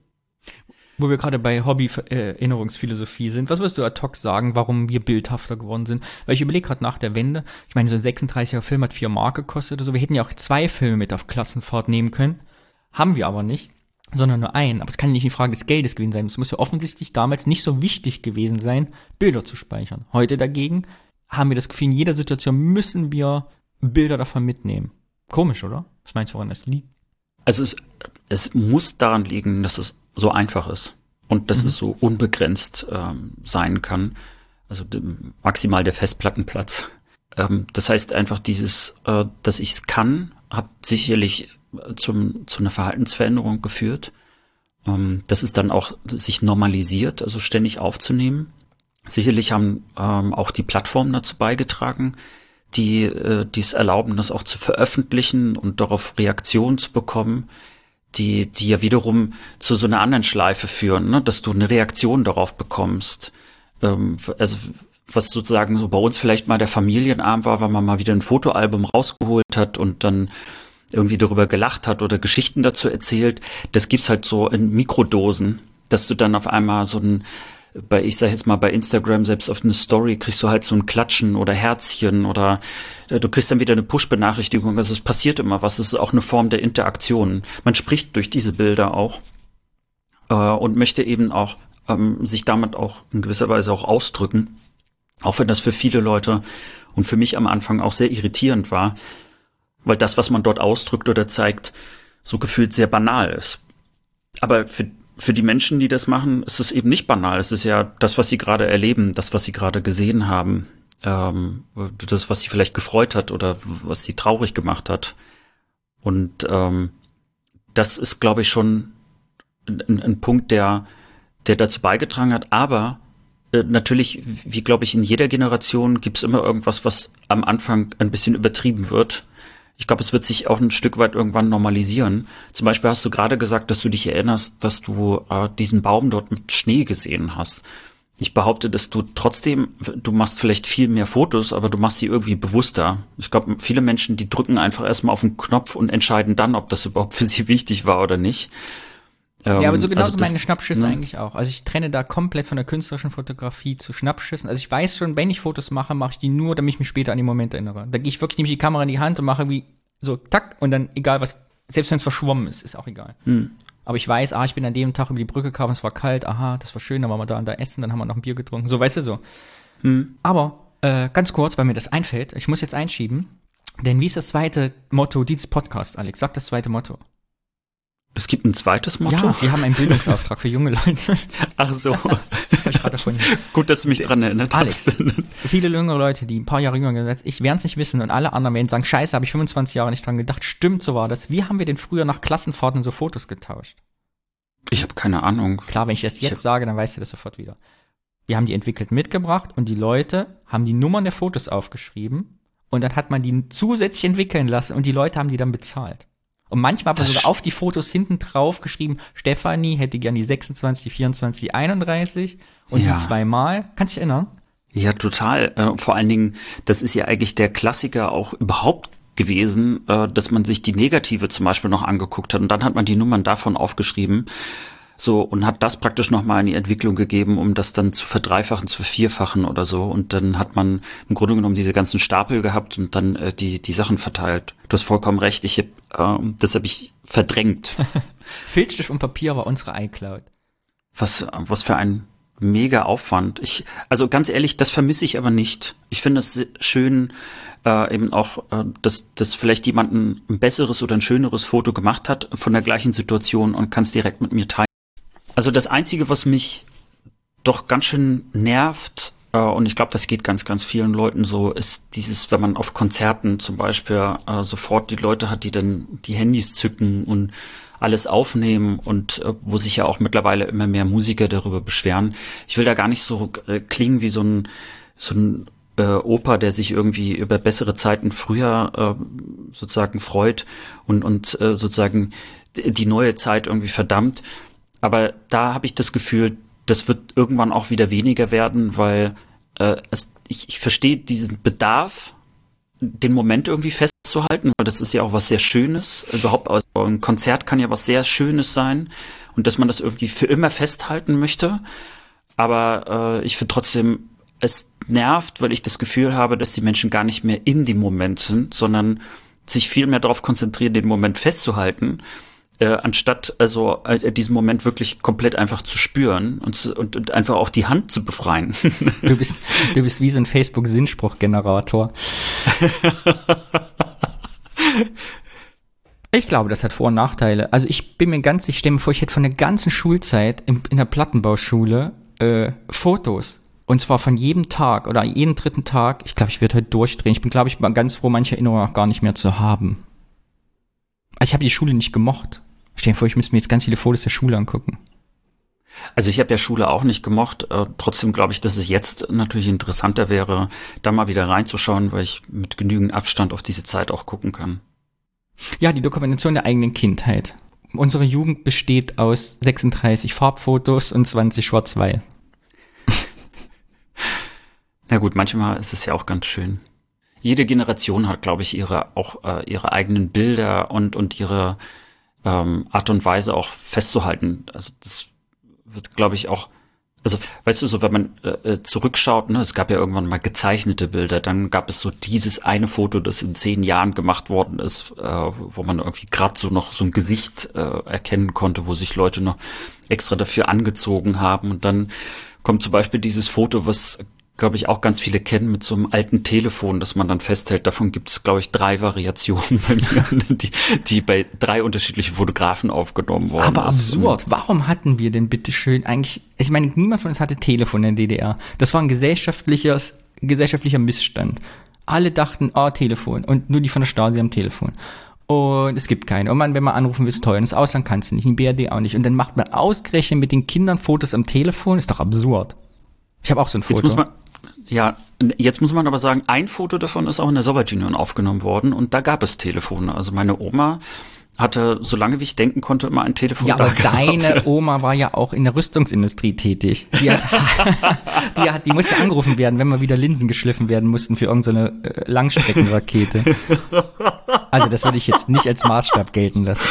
Wo wir gerade bei Hobby-Erinnerungsphilosophie äh, sind, was würdest du ad hoc sagen, warum wir bildhafter geworden sind? Weil ich überlege gerade nach der Wende, ich meine, so ein 36er Film hat vier Mark gekostet oder so. Wir hätten ja auch zwei Filme mit auf Klassenfahrt nehmen können. Haben wir aber nicht sondern nur ein. Aber es kann nicht die Frage des Geldes gewesen sein. Es muss ja offensichtlich damals nicht so wichtig gewesen sein, Bilder zu speichern. Heute dagegen haben wir das Gefühl, in jeder Situation müssen wir Bilder davon mitnehmen. Komisch, oder? Was meinst du, woran das liegt? Also es, es muss daran liegen, dass es so einfach ist und dass mhm. es so unbegrenzt ähm, sein kann. Also maximal der Festplattenplatz. Ähm, das heißt einfach dieses, äh, dass ich es kann, hat sicherlich zum, zu einer Verhaltensveränderung geführt. Ähm, das ist dann auch sich normalisiert, also ständig aufzunehmen. Sicherlich haben ähm, auch die Plattformen dazu beigetragen, die äh, dies erlauben, das auch zu veröffentlichen und darauf Reaktionen zu bekommen, die, die ja wiederum zu so einer anderen Schleife führen, ne? dass du eine Reaktion darauf bekommst. Ähm, also was sozusagen so bei uns vielleicht mal der Familienarm war, weil man mal wieder ein Fotoalbum rausgeholt hat und dann irgendwie darüber gelacht hat oder Geschichten dazu erzählt. Das gibt's halt so in Mikrodosen, dass du dann auf einmal so ein bei, ich sag jetzt mal, bei Instagram, selbst auf eine Story, kriegst du halt so ein Klatschen oder Herzchen oder äh, du kriegst dann wieder eine Push-Benachrichtigung. Also es passiert immer was. Es ist auch eine Form der Interaktion. Man spricht durch diese Bilder auch äh, und möchte eben auch ähm, sich damit auch in gewisser Weise auch ausdrücken. Auch wenn das für viele Leute und für mich am Anfang auch sehr irritierend war, weil das, was man dort ausdrückt oder zeigt, so gefühlt sehr banal ist. Aber für, für die Menschen, die das machen, ist es eben nicht banal. Es ist ja das, was sie gerade erleben, das, was sie gerade gesehen haben, ähm, das, was sie vielleicht gefreut hat oder was sie traurig gemacht hat. Und ähm, das ist, glaube ich, schon ein, ein Punkt, der, der dazu beigetragen hat. Aber natürlich, wie glaube ich, in jeder Generation gibt es immer irgendwas, was am Anfang ein bisschen übertrieben wird ich glaube, es wird sich auch ein Stück weit irgendwann normalisieren. Zum Beispiel hast du gerade gesagt, dass du dich erinnerst, dass du äh, diesen Baum dort mit Schnee gesehen hast. Ich behaupte, dass du trotzdem, du machst vielleicht viel mehr Fotos, aber du machst sie irgendwie bewusster. Ich glaube, viele Menschen, die drücken einfach erstmal auf den Knopf und entscheiden dann, ob das überhaupt für sie wichtig war oder nicht. Ähm, ja, aber so genauso also meine Schnappschüsse ne? eigentlich auch. Also ich trenne da komplett von der künstlerischen Fotografie zu Schnappschüssen. Also ich weiß schon, wenn ich Fotos mache, mache ich die nur, damit ich mich später an die Momente erinnere. Da gehe ich wirklich, nehme ich die Kamera in die Hand und mache wie so, tack, und dann egal was, selbst wenn es verschwommen ist, ist auch egal. Hm. Aber ich weiß, ah, ich bin an dem Tag über die Brücke gekommen, es war kalt, aha, das war schön, dann waren wir da und da essen, dann haben wir noch ein Bier getrunken. So, weißt du so. Hm. Aber äh, ganz kurz, weil mir das einfällt, ich muss jetzt einschieben, denn wie ist das zweite Motto dieses Podcasts, Alex? Sag das zweite Motto. Es gibt ein zweites Motto? Ja, wir haben einen Bildungsauftrag für junge Leute. Ach so. Gut, dass du mich dran erinnert Alex, hast. viele jüngere Leute, die ein paar Jahre jünger sind als ich, werden es nicht wissen und alle anderen werden sagen, scheiße, habe ich 25 Jahre nicht dran gedacht. Stimmt, so war das. Wie haben wir denn früher nach Klassenfahrten so Fotos getauscht? Ich habe keine Ahnung. Klar, wenn ich das Ich jetzt hab- sage, dann weißt du das sofort wieder. Wir haben die entwickelt mitgebracht und die Leute haben die Nummern der Fotos aufgeschrieben und dann hat man die zusätzlich entwickeln lassen und die Leute haben die dann bezahlt. Und manchmal hat man sogar auf die Fotos hinten drauf geschrieben, Stefanie hätte gern die 26, die 24, die 31 und Ja. die zweimal. Kannst dich erinnern? Ja, total. Äh, vor allen Dingen, das ist ja eigentlich der Klassiker auch überhaupt gewesen, äh, dass man sich die Negative zum Beispiel noch angeguckt hat und dann hat man die Nummern davon aufgeschrieben. So, und hat das praktisch nochmal in die Entwicklung gegeben, um das dann zu verdreifachen, zu vervierfachen oder so. Und dann hat man im Grunde genommen diese ganzen Stapel gehabt und dann äh, die, die Sachen verteilt. Du hast vollkommen recht. Ich hab, äh, das habe ich verdrängt. Filzstift und Papier war unsere iCloud. Was, was für ein mega Aufwand. Ich, also ganz ehrlich, das vermisse ich aber nicht. Ich finde es schön, äh, eben auch, äh, dass, dass vielleicht jemand ein, ein besseres oder ein schöneres Foto gemacht hat von der gleichen Situation und kann es direkt mit mir teilen. Also das Einzige, was mich doch ganz schön nervt, äh, und ich glaube, das geht ganz, ganz vielen Leuten so, ist dieses, wenn man auf Konzerten zum Beispiel äh, sofort die Leute hat, die dann die Handys zücken und alles aufnehmen und äh, wo sich ja auch mittlerweile immer mehr Musiker darüber beschweren. Ich will da gar nicht so äh, klingen wie so ein, so ein äh, Opa, der sich irgendwie über bessere Zeiten früher äh, sozusagen freut und, und äh, sozusagen die neue Zeit irgendwie verdammt. Aber da habe ich das Gefühl, das wird irgendwann auch wieder weniger werden, weil äh, es, ich, ich verstehe diesen Bedarf, den Moment irgendwie festzuhalten, weil das ist ja auch was sehr Schönes. Überhaupt also ein Konzert kann ja was sehr Schönes sein und dass man das irgendwie für immer festhalten möchte. Aber äh, ich finde trotzdem, es nervt, weil ich das Gefühl habe, dass die Menschen gar nicht mehr in dem Moment sind, sondern sich viel mehr darauf konzentrieren, den Moment festzuhalten, äh, anstatt also äh, diesen Moment wirklich komplett einfach zu spüren und, zu- und, und einfach auch die Hand zu befreien. Du bist, du bist wie so ein Facebook-Sinnspruchgenerator. Ich glaube, das hat Vor- und Nachteile. Also ich bin mir ganz, ich stelle mir vor, ich hätte von der ganzen Schulzeit in, in der Plattenbauschule äh, Fotos. Und zwar von jedem Tag oder jeden dritten Tag. Ich glaube, ich werde heute durchdrehen. Ich bin, glaube ich, ganz froh, manche Erinnerungen auch gar nicht mehr zu haben. Also ich habe die Schule nicht gemocht. Stell dir vor, ich müsste mir jetzt ganz viele Fotos der Schule angucken. Also ich habe ja Schule auch nicht gemocht. Äh, trotzdem glaube ich, dass es jetzt natürlich interessanter wäre, da mal wieder reinzuschauen, weil ich mit genügend Abstand auf diese Zeit auch gucken kann. Ja, die Dokumentation der eigenen Kindheit. Unsere Jugend besteht aus 36 Farbfotos und 20 Schwarz-Weiß. Na gut, manchmal ist es ja auch ganz schön. Jede Generation hat, glaube ich, ihre auch äh, ihre eigenen Bilder und und ihre ähm, Art und Weise auch festzuhalten. Also das wird, glaube ich, auch. Also, weißt du, so wenn man äh, äh, zurückschaut, ne, es gab ja irgendwann mal gezeichnete Bilder, dann gab es so dieses eine Foto, das in zehn Jahren gemacht worden ist, äh, wo man irgendwie gerade so noch so ein Gesicht äh, erkennen konnte, wo sich Leute noch extra dafür angezogen haben. Und dann kommt zum Beispiel dieses Foto, was glaube ich, auch ganz viele kennen mit so einem alten Telefon, das man dann festhält. Davon gibt es, glaube ich, drei Variationen bei mir, die, die bei drei unterschiedlichen Fotografen aufgenommen worden Aber ist. absurd. Warum hatten wir denn bitteschön eigentlich, ich meine, niemand von uns hatte Telefon in der DDR. Das war ein gesellschaftliches, gesellschaftlicher Missstand. Alle dachten, ah, Telefon. Und nur die von der Stasi haben Telefon. Und es gibt keine. Und man, wenn man anrufen will, ist teuer. Und das Ausland kannst du nicht, in BRD auch nicht. Und dann macht man ausgerechnet mit den Kindern Fotos am Telefon. Ist doch absurd. Ich habe auch so ein Foto. Jetzt muss man, ja, jetzt muss man aber sagen, ein Foto davon ist auch in der Sowjetunion aufgenommen worden und da gab es Telefone. Also meine Oma hatte, solange wie ich denken konnte, immer ein Telefon. Ja, aber deine Oma war ja auch in der Rüstungsindustrie tätig. Die hat, die hat, die musste angerufen werden, wenn mal wieder Linsen geschliffen werden mussten für irgendeine äh, Langstreckenrakete. Also das würde ich jetzt nicht als Maßstab gelten lassen.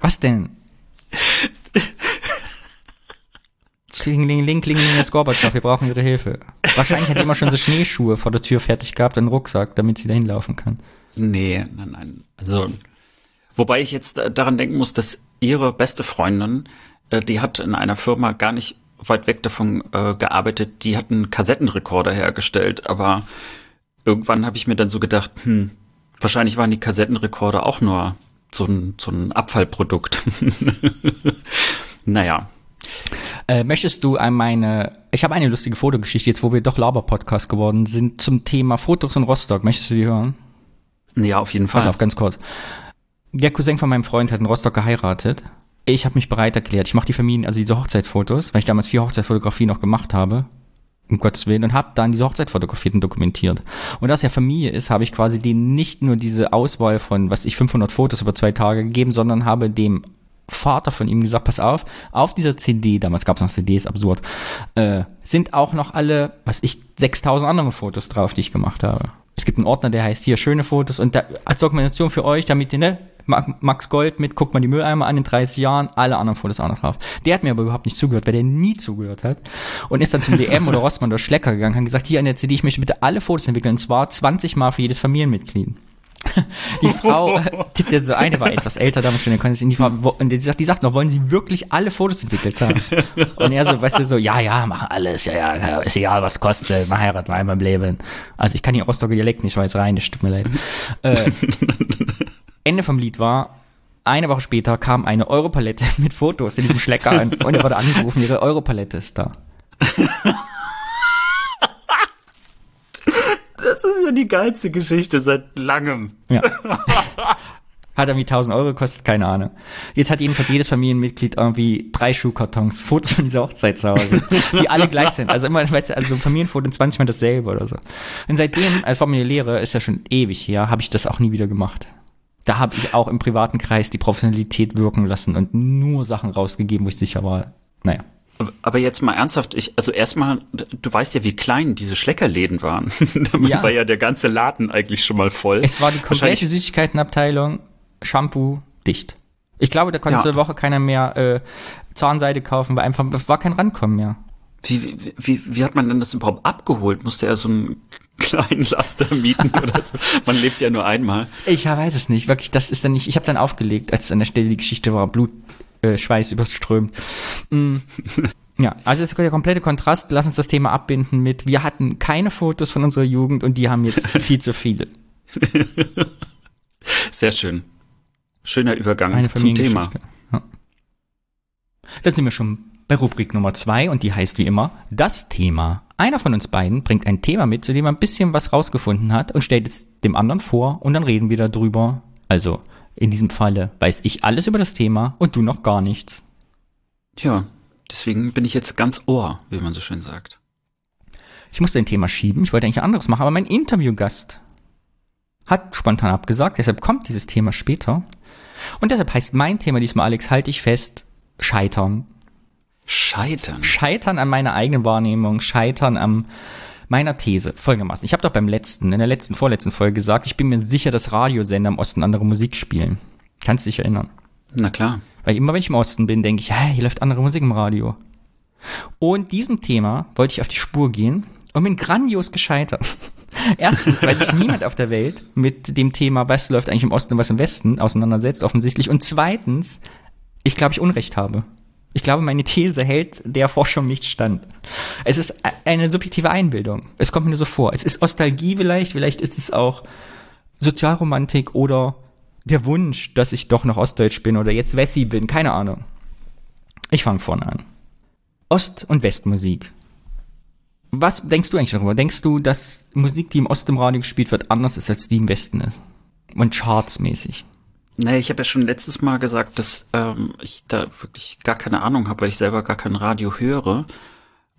Was denn? Klingeling, klingeling, das Gorbatschow, wir brauchen Ihre Hilfe. Wahrscheinlich hat die immer schon so Schneeschuhe vor der Tür fertig gehabt, einen Rucksack, damit sie dahin laufen kann. Nee, nein, nein. Also, wobei ich jetzt äh, daran denken muss, dass ihre beste Freundin, äh, die hat in einer Firma gar nicht weit weg davon äh, gearbeitet, die hat einen Kassettenrekorder hergestellt, aber irgendwann habe ich mir dann so gedacht, hm, Wahrscheinlich waren die Kassettenrekorder auch nur so ein, so ein Abfallprodukt. naja. Äh, möchtest du an meine, ich habe eine lustige Fotogeschichte jetzt, wo wir doch Laber-Podcast geworden sind, zum Thema Fotos in Rostock. Möchtest du die hören? Ja, auf jeden Fall. Pass auf, ganz kurz. Der Cousin von meinem Freund hat in Rostock geheiratet. Ich habe mich bereit erklärt. Ich mache die Familien, also diese Hochzeitsfotos, weil ich damals vier Hochzeitsfotografien noch gemacht habe. Um Gottes Willen. Und habe dann diese Hochzeit fotografiert und dokumentiert. Und dass er Familie ist, habe ich quasi denen nicht nur diese Auswahl von, was ich, 500 Fotos über zwei Tage gegeben, sondern habe dem Vater von ihm gesagt, pass auf, auf dieser CD, damals gab es noch CDs, absurd, äh, sind auch noch alle, was ich, 6000 andere Fotos drauf, die ich gemacht habe. Es gibt einen Ordner, der heißt hier schöne Fotos und da, als Dokumentation für euch, damit ihr, ne, Max Gold mit, guckt mal die Mülleimer an in 30 Jahren, alle anderen Fotos auch noch drauf. Der hat mir aber überhaupt nicht zugehört, weil der nie zugehört hat. Und ist dann zum DM oder Rossmann oder Schlecker gegangen, hat gesagt, hier an der CD, ich möchte bitte alle Fotos entwickeln, und zwar 20 Mal für jedes Familienmitglied. Die Frau tippte so eine, war etwas älter damals schon, konnte die Frau, und die sagt, die sagt noch, wollen Sie wirklich alle Fotos entwickelt haben? Und er so, weißt du, so, ja, ja, mach alles, ja, ja, ist egal, was kostet, mal heiraten einmal im Leben. Also ich kann den Rostocker Dialekt nicht, weil es rein ist, tut mir leid. Äh, Ende vom Lied war, eine Woche später kam eine Europalette mit Fotos in diesem Schlecker an und er wurde angerufen, ihre Europalette ist da. Das ist ja die geilste Geschichte seit langem. Ja. Hat irgendwie 1000 Euro gekostet, keine Ahnung. Jetzt hat jedenfalls jedes Familienmitglied irgendwie drei Schuhkartons, Fotos von dieser Hochzeit zu Hause, die alle gleich sind. Also immer, weißt du, also so ein Familienfoto 20 Mal dasselbe oder so. Und seitdem, als Familienlehre, ist ja schon ewig her, habe ich das auch nie wieder gemacht. Da habe ich auch im privaten Kreis die Professionalität wirken lassen und nur Sachen rausgegeben, wo ich sicher war. Naja. Aber jetzt mal ernsthaft, ich, also erstmal, du weißt ja, wie klein diese Schleckerläden waren. Damit ja. war ja der ganze Laden eigentlich schon mal voll. Es war die komplette Süßigkeitenabteilung, Shampoo, dicht. Ich glaube, da konnte ja. eine Woche keiner mehr äh, Zahnseide kaufen, weil einfach war kein Rankommen mehr. Wie, wie, wie, hat man denn das überhaupt abgeholt? Musste er so einen kleinen Laster mieten oder so? Man lebt ja nur einmal. Ich weiß es nicht. Wirklich, das ist dann nicht. Ich habe dann aufgelegt, als an der Stelle die Geschichte war, Blut, äh, Schweiß überströmt. Mm. Ja, also das ist der komplette Kontrast. Lass uns das Thema abbinden mit, wir hatten keine Fotos von unserer Jugend und die haben jetzt viel zu viele. Sehr schön. Schöner Übergang zum Thema. Ja. Dann sind wir schon bei Rubrik Nummer zwei und die heißt wie immer das Thema. Einer von uns beiden bringt ein Thema mit, zu dem er ein bisschen was rausgefunden hat und stellt es dem anderen vor und dann reden wir darüber. Also in diesem Falle weiß ich alles über das Thema und du noch gar nichts. Tja, deswegen bin ich jetzt ganz ohr, wie man so schön sagt. Ich musste ein Thema schieben, ich wollte eigentlich anderes machen, aber mein Interviewgast hat spontan abgesagt, deshalb kommt dieses Thema später. Und deshalb heißt mein Thema diesmal, Alex, halte ich fest, Scheitern. Scheitern? Scheitern an meiner eigenen Wahrnehmung, Scheitern am meiner These folgendermaßen. Ich habe doch beim letzten, in der letzten, vorletzten Folge gesagt, ich bin mir sicher, dass Radiosender im Osten andere Musik spielen. Kannst du dich erinnern? Na klar. Weil immer, wenn ich im Osten bin, denke ich, hä, hier läuft andere Musik im Radio. Und diesem Thema wollte ich auf die Spur gehen und bin grandios gescheitert. Erstens, weil sich niemand auf der Welt mit dem Thema, was läuft eigentlich im Osten und was im Westen, auseinandersetzt, offensichtlich. Und zweitens, ich glaube, ich Unrecht habe. Ich glaube, meine These hält der Forschung nicht stand. Es ist eine subjektive Einbildung. Es kommt mir so vor. Es ist Nostalgie vielleicht, vielleicht ist es auch Sozialromantik oder der Wunsch, dass ich doch noch Ostdeutsch bin oder jetzt Wessi bin, keine Ahnung. Ich fange vorne an. Ost- und Westmusik. Was denkst du eigentlich darüber? Denkst du, dass Musik, die im Ost im Radio gespielt wird, anders ist, als die im Westen ist? Und chartsmäßig? Nee, ich habe ja schon letztes Mal gesagt, dass ähm, ich da wirklich gar keine Ahnung habe, weil ich selber gar kein Radio höre.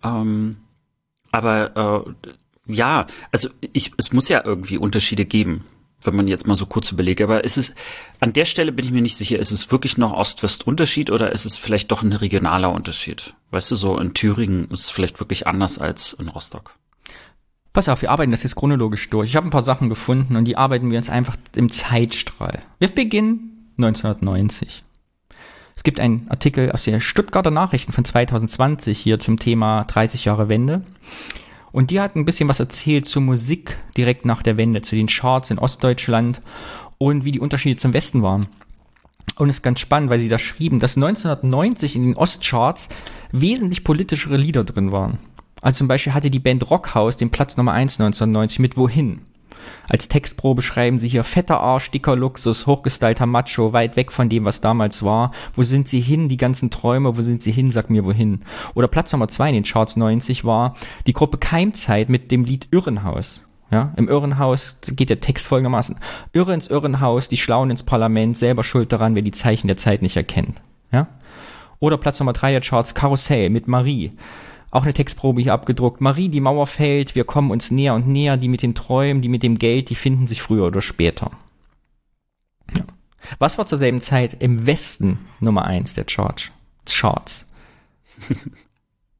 Ähm, aber äh, ja, also ich, es muss ja irgendwie Unterschiede geben, wenn man jetzt mal so kurz überlegt. Aber ist es an der Stelle bin ich mir nicht sicher, ist es wirklich noch Ost-West-Unterschied oder ist es vielleicht doch ein regionaler Unterschied? Weißt du, so in Thüringen ist es vielleicht wirklich anders als in Rostock. Pass auf, wir arbeiten das jetzt chronologisch durch. Ich habe ein paar Sachen gefunden und die arbeiten wir uns einfach im Zeitstrahl. Wir beginnen 1990. Es gibt einen Artikel aus der Stuttgarter Nachrichten von 2020 hier zum Thema 30 Jahre Wende. Und die hat ein bisschen was erzählt zur Musik direkt nach der Wende, zu den Charts in Ostdeutschland und wie die Unterschiede zum Westen waren. Und es ist ganz spannend, weil sie da schrieben, dass 1990 in den Ostcharts wesentlich politischere Lieder drin waren. Also zum Beispiel hatte die Band Rockhaus den Platz Nummer 1 1990 mit Wohin. Als Textprobe schreiben sie hier fetter Arsch, dicker Luxus, hochgestylter Macho, weit weg von dem, was damals war. Wo sind sie hin, die ganzen Träume, wo sind sie hin, sag mir wohin. Oder Platz Nummer zwei in den Charts 90 war die Gruppe Keimzeit mit dem Lied Irrenhaus. Ja, im Irrenhaus geht der Text folgendermaßen. Irre ins Irrenhaus, die Schlauen ins Parlament, selber schuld daran, wer die Zeichen der Zeit nicht erkennt. Ja? Oder Platz Nummer drei der Charts Karussell mit Marie. Auch eine Textprobe hier abgedruckt. Marie, die Mauer fällt, wir kommen uns näher und näher, die mit den Träumen, die mit dem Geld, die finden sich früher oder später. Ja. Was war zur selben Zeit im Westen Nummer eins der Charts? Charts.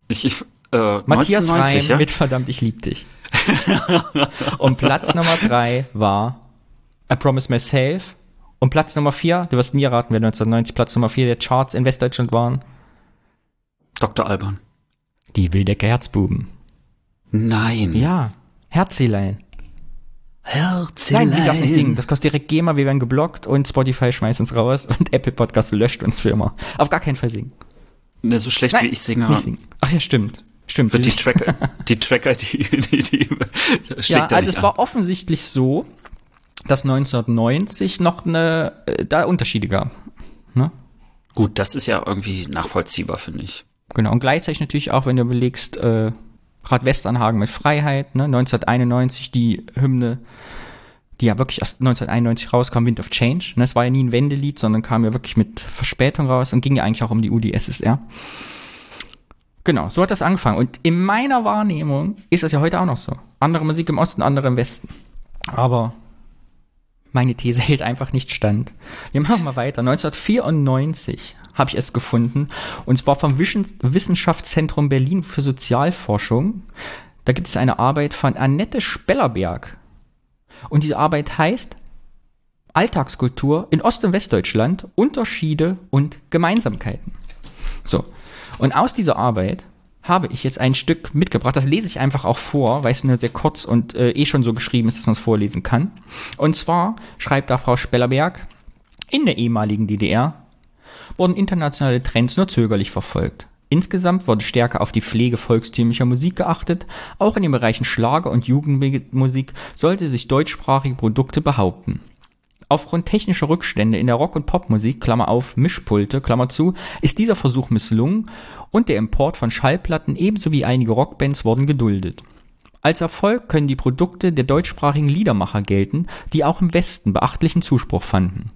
Ich, ich, äh, Matthias 1990, Reim ja? mit Verdammt, ich lieb dich. und Platz Nummer drei war I Promise Myself. Und Platz Nummer vier, du wirst nie erraten, wer 1990 Platz Nummer vier der Charts in Westdeutschland waren. Dr. Alban. Die Wildecker Herzbuben. Nein. Ja, Herzilein. Herzelein. Nein, ich darf nicht singen. Das kostet direkt GEMA, wir werden geblockt und Spotify schmeißt uns raus und Apple Podcast löscht uns für immer. Auf gar keinen Fall singen. Ne, so schlecht Nein, wie ich singe, Nicht singen. Ach ja, stimmt. Stimmt. wird die Tracker, die Tracker, die, die, die schlägt ja, also es an. war offensichtlich so, dass 1990 noch eine, äh, da Unterschiede gab. Ne? Gut, das ist ja irgendwie nachvollziehbar, finde ich. Genau. Und gleichzeitig natürlich auch, wenn du überlegst, äh, Rad Westernhagen mit Freiheit, ne? 1991 die Hymne, die ja wirklich erst 1991 rauskam, Wind of Change. Ne? Es war ja nie ein Wendelied, sondern kam ja wirklich mit Verspätung raus und ging ja eigentlich auch um die UdSSR. Genau, so hat das angefangen. Und in meiner Wahrnehmung ist das ja heute auch noch so. Andere Musik im Osten, andere im Westen. Aber meine These hält einfach nicht stand. Wir machen mal weiter. 1994 habe ich es gefunden. Und zwar vom Wissenschaftszentrum Berlin für Sozialforschung. Da gibt es eine Arbeit von Annette Spellerberg. Und diese Arbeit heißt Alltagskultur in Ost- und Westdeutschland, Unterschiede und Gemeinsamkeiten. So. Und aus dieser Arbeit habe ich jetzt ein Stück mitgebracht. Das lese ich einfach auch vor, weil es nur sehr kurz und äh, eh schon so geschrieben ist, dass man es vorlesen kann. Und zwar schreibt da Frau Spellerberg, in der ehemaligen DDR wurden internationale Trends nur zögerlich verfolgt. Insgesamt wurde stärker auf die Pflege volkstümlicher Musik geachtet. Auch in den Bereichen Schlager und Jugendmusik sollte sich deutschsprachige Produkte behaupten. Aufgrund technischer Rückstände in der Rock- und Popmusik, Klammer auf, Mischpulte, Klammer zu, ist dieser Versuch misslungen und der Import von Schallplatten ebenso wie einige Rockbands wurden geduldet. Als Erfolg können die Produkte der deutschsprachigen Liedermacher gelten, die auch im Westen beachtlichen Zuspruch fanden.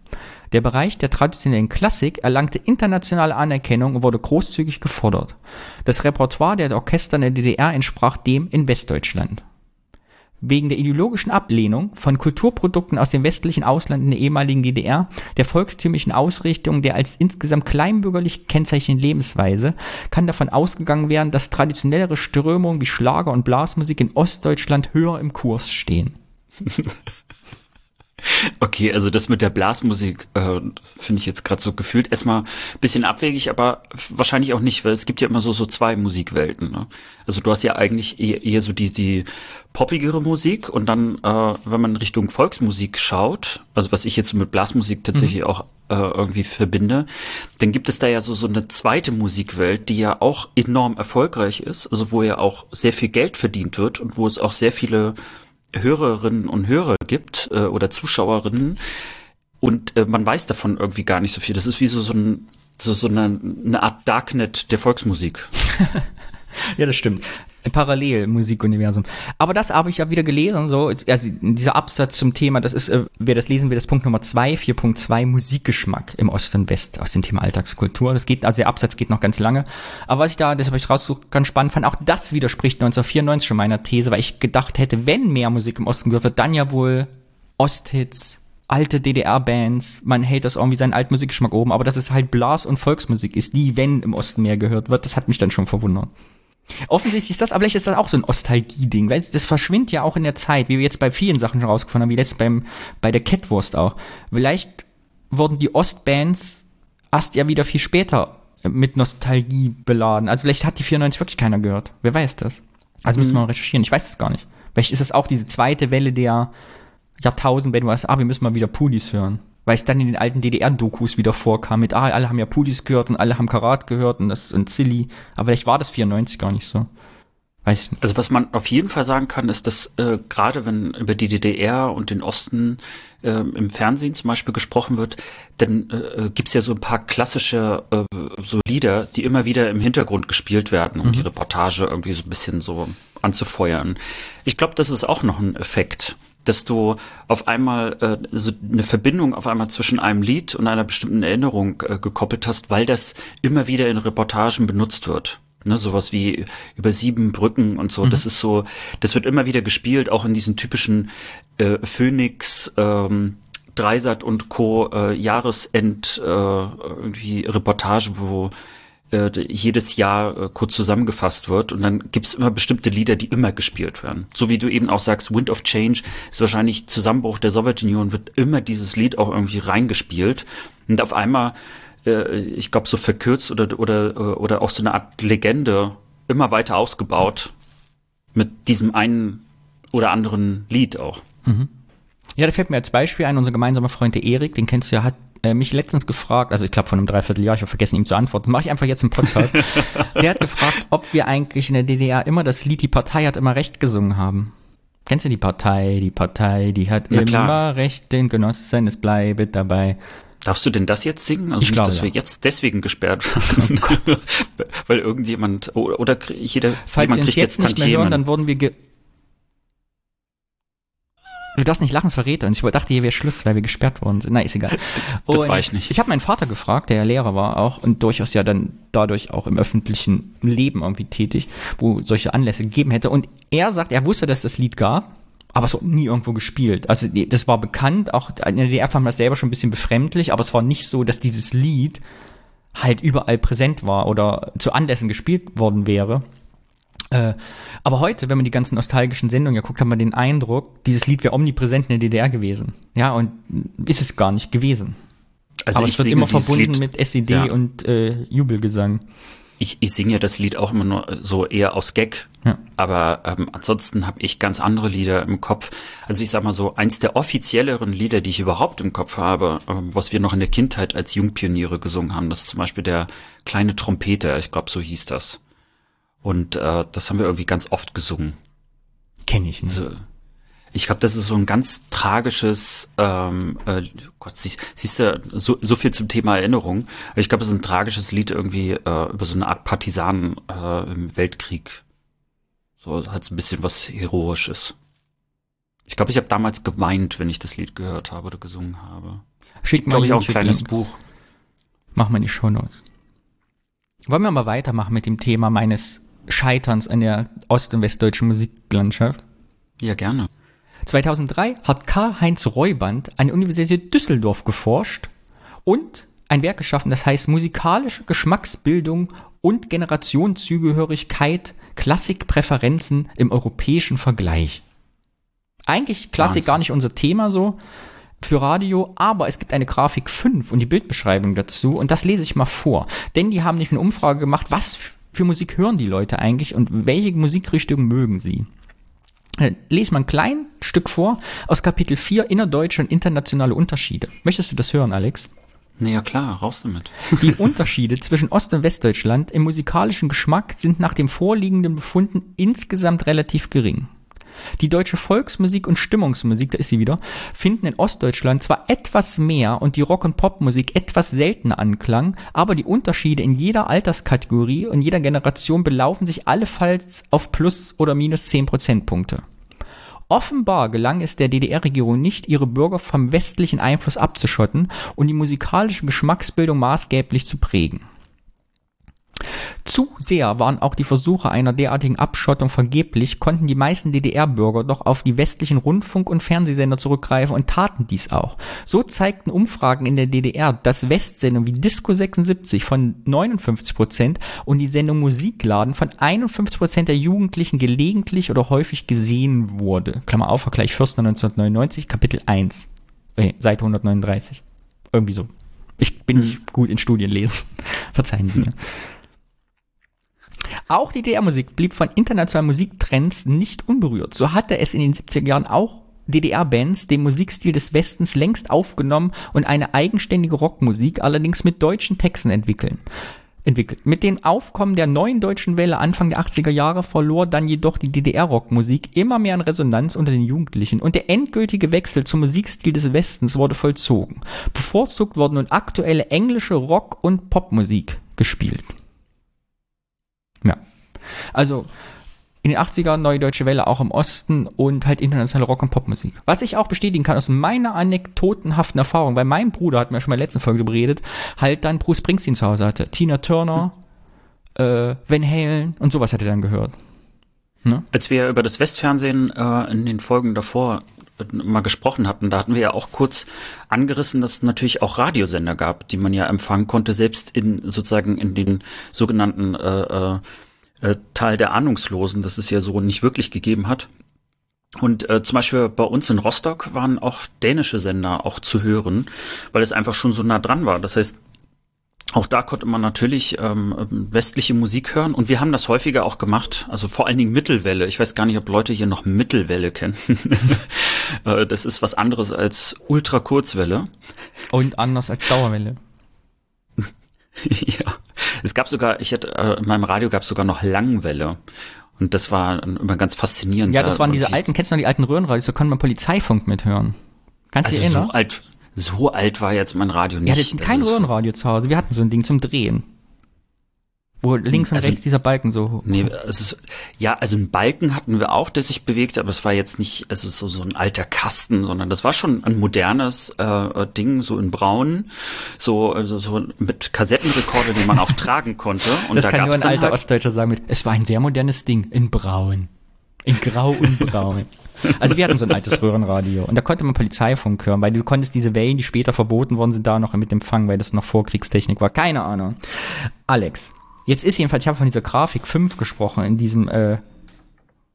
Der Bereich der traditionellen Klassik erlangte internationale Anerkennung und wurde großzügig gefordert. Das Repertoire der Orchester in der DDR entsprach dem in Westdeutschland. Wegen der ideologischen Ablehnung von Kulturprodukten aus dem westlichen Ausland in der ehemaligen DDR, der volkstümlichen Ausrichtung der als insgesamt kleinbürgerlich gekennzeichneten Lebensweise, kann davon ausgegangen werden, dass traditionellere Strömungen wie Schlager und Blasmusik in Ostdeutschland höher im Kurs stehen. Okay, also das mit der Blasmusik äh, finde ich jetzt gerade so gefühlt erstmal ein bisschen abwegig, aber wahrscheinlich auch nicht, weil es gibt ja immer so so zwei Musikwelten. Ne? Also du hast ja eigentlich eher, eher so die die poppigere Musik und dann, äh, wenn man Richtung Volksmusik schaut, also was ich jetzt mit Blasmusik tatsächlich auch äh, irgendwie verbinde, dann gibt es da ja so so eine zweite Musikwelt, die ja auch enorm erfolgreich ist, also wo ja auch sehr viel Geld verdient wird und wo es auch sehr viele Hörerinnen und Hörer gibt äh, oder Zuschauerinnen und äh, man weiß davon irgendwie gar nicht so viel. Das ist wie so, so, ein, so, so eine, eine Art Darknet der Volksmusik. Ja, das stimmt. Parallel Musikuniversum. Aber das habe ich ja wieder gelesen, so, also dieser Absatz zum Thema, das ist, äh, wer das lesen will, das Punkt Nummer 2, 4.2, Musikgeschmack im Ost und West aus dem Thema Alltagskultur. Das geht, also der Absatz geht noch ganz lange. Aber was ich da, deshalb habe ich rausgesucht, ganz spannend fand, auch das widerspricht 1994 schon meiner These, weil ich gedacht hätte, wenn mehr Musik im Osten gehört wird, dann ja wohl Osthits, alte DDR-Bands, man hält das irgendwie seinen alten Musikgeschmack oben, aber dass es halt Blas- und Volksmusik ist, die, wenn im Osten mehr gehört wird, das hat mich dann schon verwundert. Offensichtlich ist das, aber vielleicht ist das auch so ein Nostalgie-Ding, weil das verschwindet ja auch in der Zeit, wie wir jetzt bei vielen Sachen schon rausgefunden haben, wie letztens beim, bei der Catwurst auch. Vielleicht wurden die Ostbands erst ja wieder viel später mit Nostalgie beladen. Also vielleicht hat die 94 wirklich keiner gehört. Wer weiß das? Also müssen wir mal recherchieren. Ich weiß es gar nicht. Vielleicht ist es auch diese zweite Welle der Jahrtausend, wenn du hast, ah, wir müssen mal wieder Pudis hören. Weil es dann in den alten DDR-Dokus wieder vorkam mit, ah, alle haben ja Pudis gehört und alle haben Karat gehört und das und Silly. Aber vielleicht war das 94 gar nicht so. Weiß ich nicht. Also was man auf jeden Fall sagen kann, ist, dass äh, gerade wenn über die DDR und den Osten äh, im Fernsehen zum Beispiel gesprochen wird, dann äh, gibt's ja so ein paar klassische äh, so Lieder, die immer wieder im Hintergrund gespielt werden, um mhm. die Reportage irgendwie so ein bisschen so anzufeuern. Ich glaube, das ist auch noch ein Effekt dass du auf einmal äh, so eine Verbindung auf einmal zwischen einem Lied und einer bestimmten Erinnerung äh, gekoppelt hast, weil das immer wieder in Reportagen benutzt wird. Ne, sowas wie über sieben Brücken und so. Mhm. Das ist so, das wird immer wieder gespielt, auch in diesen typischen äh, Phoenix, ähm, Dreisat und Co. Äh, Jahresend äh, irgendwie Reportage, wo jedes Jahr äh, kurz zusammengefasst wird und dann gibt's immer bestimmte Lieder, die immer gespielt werden. So wie du eben auch sagst, Wind of Change ist wahrscheinlich Zusammenbruch der Sowjetunion, wird immer dieses Lied auch irgendwie reingespielt und auf einmal äh, ich glaube, so verkürzt oder, oder, oder auch so eine Art Legende immer weiter ausgebaut mit diesem einen oder anderen Lied auch. Mhm. Ja, da fällt mir als Beispiel ein, unser gemeinsamer Freund der Erik, den kennst du ja, hat äh, mich letztens gefragt, also ich glaube von einem Dreivierteljahr, ich habe vergessen ihm zu antworten, mache ich einfach jetzt im Podcast. der hat gefragt, ob wir eigentlich in der DDR immer das Lied Die Partei hat immer recht gesungen haben. Kennst du die Partei? Die Partei, die hat Na immer klar. recht, den Genossen, es bleibe dabei. Darfst du denn das jetzt singen? Also ich nicht, glaube, dass ja. wir jetzt deswegen gesperrt werden, oh weil irgendjemand oder, jeder Falls jemand kriegt jetzt, jetzt nicht mehr hören, dann wurden wir ge Du darfst nicht lachen, es verrät uns. Ich dachte, hier wäre Schluss, weil wir gesperrt worden sind. Na, ist egal. Und das war ich nicht. Ich habe meinen Vater gefragt, der ja Lehrer war auch und durchaus ja dann dadurch auch im öffentlichen Leben irgendwie tätig, wo solche Anlässe gegeben hätte. Und er sagt, er wusste, dass es das Lied gab aber es wurde nie irgendwo gespielt. Also das war bekannt, auch in der DDR fand man das selber schon ein bisschen befremdlich, aber es war nicht so, dass dieses Lied halt überall präsent war oder zu Anlässen gespielt worden wäre. Äh, aber heute, wenn man die ganzen nostalgischen Sendungen ja guckt, hat man den Eindruck, dieses Lied wäre omnipräsent in der DDR gewesen. Ja, und ist es gar nicht gewesen. Also aber es wird immer verbunden Lied, mit SED ja. und äh, Jubelgesang ich, ich singe ja das Lied auch immer nur so eher aus Gag, ja. aber ähm, ansonsten habe ich ganz andere Lieder im Kopf. Also ich sag mal so, eins der offizielleren Lieder, die ich überhaupt im Kopf habe, ähm, was wir noch in der Kindheit als Jungpioniere gesungen haben, das ist zum Beispiel der kleine Trompeter, ich glaube, so hieß das. Und äh, das haben wir irgendwie ganz oft gesungen. Kenne ich nicht. So, ich glaube, das ist so ein ganz tragisches, ähm, äh, Gott, sie, siehst du, so, so viel zum Thema Erinnerung. Ich glaube, es ist ein tragisches Lied irgendwie äh, über so eine Art Partisanen äh, im Weltkrieg. So hat ein bisschen was Heroisches. Ich glaube, ich habe damals geweint, wenn ich das Lied gehört habe oder gesungen habe. Schickt mir ich auch ein kleines Buch. Mach mal die Show Notes. Wollen wir mal weitermachen mit dem Thema meines Scheiterns in der ost- und westdeutschen Musiklandschaft? Ja, gerne. 2003 hat Karl-Heinz Reuband an der Universität Düsseldorf geforscht und ein Werk geschaffen, das heißt Musikalische Geschmacksbildung und Generationenzugehörigkeit, Klassikpräferenzen im europäischen Vergleich. Eigentlich Klassik Wahnsinn. gar nicht unser Thema so für Radio, aber es gibt eine Grafik 5 und die Bildbeschreibung dazu und das lese ich mal vor. Denn die haben nicht eine Umfrage gemacht, was für Musik hören die Leute eigentlich und welche Musikrichtung mögen sie. Äh, lese mal ein kleines Stück vor aus Kapitel 4 Innerdeutsche und internationale Unterschiede. Möchtest du das hören, Alex? Naja, klar, raus damit. Die Unterschiede zwischen Ost- und Westdeutschland im musikalischen Geschmack sind nach dem vorliegenden Befunden insgesamt relativ gering. Die deutsche Volksmusik und Stimmungsmusik, da ist sie wieder, finden in Ostdeutschland zwar etwas mehr und die Rock- und Popmusik etwas seltener Anklang, aber die Unterschiede in jeder Alterskategorie und jeder Generation belaufen sich allenfalls auf plus oder minus 10 Prozentpunkte. Offenbar gelang es der DDR-Regierung nicht, ihre Bürger vom westlichen Einfluss abzuschotten und die musikalische Geschmacksbildung maßgeblich zu prägen. Zu sehr waren auch die Versuche einer derartigen Abschottung vergeblich, konnten die meisten DDR-Bürger doch auf die westlichen Rundfunk- und Fernsehsender zurückgreifen und taten dies auch. So zeigten Umfragen in der DDR, dass Westsendungen wie Disco 76 von 59 Prozent und die Sendung Musikladen von 51 Prozent der Jugendlichen gelegentlich oder häufig gesehen wurde. Klammer auf, Vergleich Fürster 1999, Kapitel 1, äh, Seite 139. Irgendwie so. Ich bin nicht hm. gut in Studien lesen. Verzeihen Sie mir. Auch die DDR-Musik blieb von internationalen Musiktrends nicht unberührt. So hatte es in den 70er Jahren auch DDR-Bands den Musikstil des Westens längst aufgenommen und eine eigenständige Rockmusik allerdings mit deutschen Texten entwickeln. entwickelt. Mit dem Aufkommen der neuen deutschen Welle Anfang der 80er Jahre verlor dann jedoch die DDR-Rockmusik immer mehr an Resonanz unter den Jugendlichen und der endgültige Wechsel zum Musikstil des Westens wurde vollzogen. Bevorzugt wurden nun aktuelle englische Rock- und Popmusik gespielt. Also in den 80ern Neue Deutsche Welle auch im Osten und halt internationale Rock- und Popmusik. Was ich auch bestätigen kann aus meiner anekdotenhaften Erfahrung, weil mein Bruder, hat mir schon mal in der letzten Folge beredet, halt dann Bruce Springsteen zu Hause hatte. Tina Turner, hm. äh, Van Halen und sowas hat er dann gehört. Ne? Als wir über das Westfernsehen äh, in den Folgen davor äh, mal gesprochen hatten, da hatten wir ja auch kurz angerissen, dass es natürlich auch Radiosender gab, die man ja empfangen konnte, selbst in sozusagen in den sogenannten äh, äh, Teil der Ahnungslosen, das es ja so nicht wirklich gegeben hat. Und äh, zum Beispiel bei uns in Rostock waren auch dänische Sender auch zu hören, weil es einfach schon so nah dran war. Das heißt, auch da konnte man natürlich ähm, westliche Musik hören und wir haben das häufiger auch gemacht, also vor allen Dingen Mittelwelle. Ich weiß gar nicht, ob Leute hier noch Mittelwelle kennen. Äh, das ist was anderes als Ultrakurzwelle. Und anders als Dauerwelle. ja. Es gab sogar, ich hatte, äh, in meinem Radio gab es sogar noch Langwelle. Und das war immer ganz faszinierend. Ja, das waren diese alten, kennst du noch die alten Röhrenradios, da konnte man Polizeifunk mithören. Kannst du also dich erinnern? So alt, so alt war jetzt mein Radio nicht. Wir hatten kein Röhrenradio zu Hause, wir hatten so ein Ding zum Drehen. Wo links und also, rechts dieser Balken so. Nee, es ist, ja, also ein Balken hatten wir auch, der sich bewegte, aber es war jetzt nicht, also so, so ein alter Kasten, sondern das war schon ein modernes äh, Ding, so in braun, so, also so mit Kassettenrekorder, den man auch tragen konnte. Und das da kann nur ein alter halt Ostdeutscher sagen mit, es war ein sehr modernes Ding, in braun. In grau und braun. Also wir hatten so ein altes Röhrenradio und da konnte man Polizeifunk hören, weil du konntest diese Wellen, die später verboten worden sind, da noch mit empfangen, weil das noch Vorkriegstechnik war. Keine Ahnung. Alex, Jetzt ist jedenfalls, ich habe von dieser Grafik 5 gesprochen in diesem äh,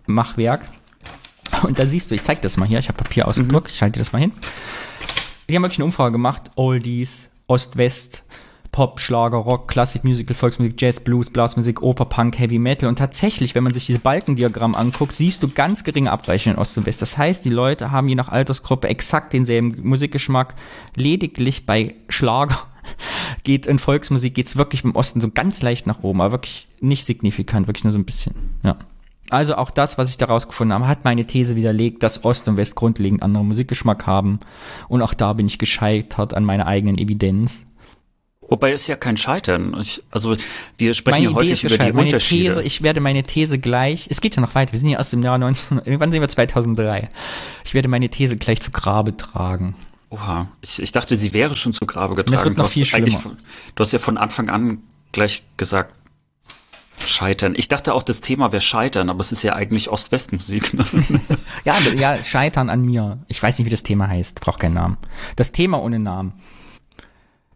Machwerk. Und da siehst du, ich zeig das mal hier, ich habe Papier ausgedruckt, mhm. ich halte das mal hin. Die haben wirklich eine Umfrage gemacht, Oldies, Ost-West, Pop, Schlager, Rock, Klassik, Musical, Volksmusik, Jazz, Blues, Blasmusik, Oper, Punk, Heavy Metal. Und tatsächlich, wenn man sich dieses Balkendiagramm anguckt, siehst du ganz geringe Abweichungen in Ost und West. Das heißt, die Leute haben je nach Altersgruppe exakt denselben Musikgeschmack. Lediglich bei Schlager geht in Volksmusik geht's wirklich im Osten so ganz leicht nach oben, aber wirklich nicht signifikant, wirklich nur so ein bisschen. Ja. Also auch das, was ich daraus gefunden habe, hat meine These widerlegt, dass Ost und West grundlegend anderen Musikgeschmack haben. Und auch da bin ich gescheitert an meiner eigenen Evidenz. Wobei es ja kein Scheitern. Ich, also wir sprechen ja häufig über die meine Unterschiede. These, ich werde meine These gleich, es geht ja noch weiter, wir sind ja erst im Jahr 19, irgendwann sind wir 2003. Ich werde meine These gleich zu Grabe tragen. Oha, ich, ich dachte, sie wäre schon zu Grabe getragen. Das wird noch viel schlimmer. Du hast ja von Anfang an gleich gesagt, Scheitern. Ich dachte auch, das Thema wäre Scheitern, aber es ist ja eigentlich Ost-West-Musik. Ne? ja, ja, Scheitern an mir. Ich weiß nicht, wie das Thema heißt. Braucht keinen Namen. Das Thema ohne Namen.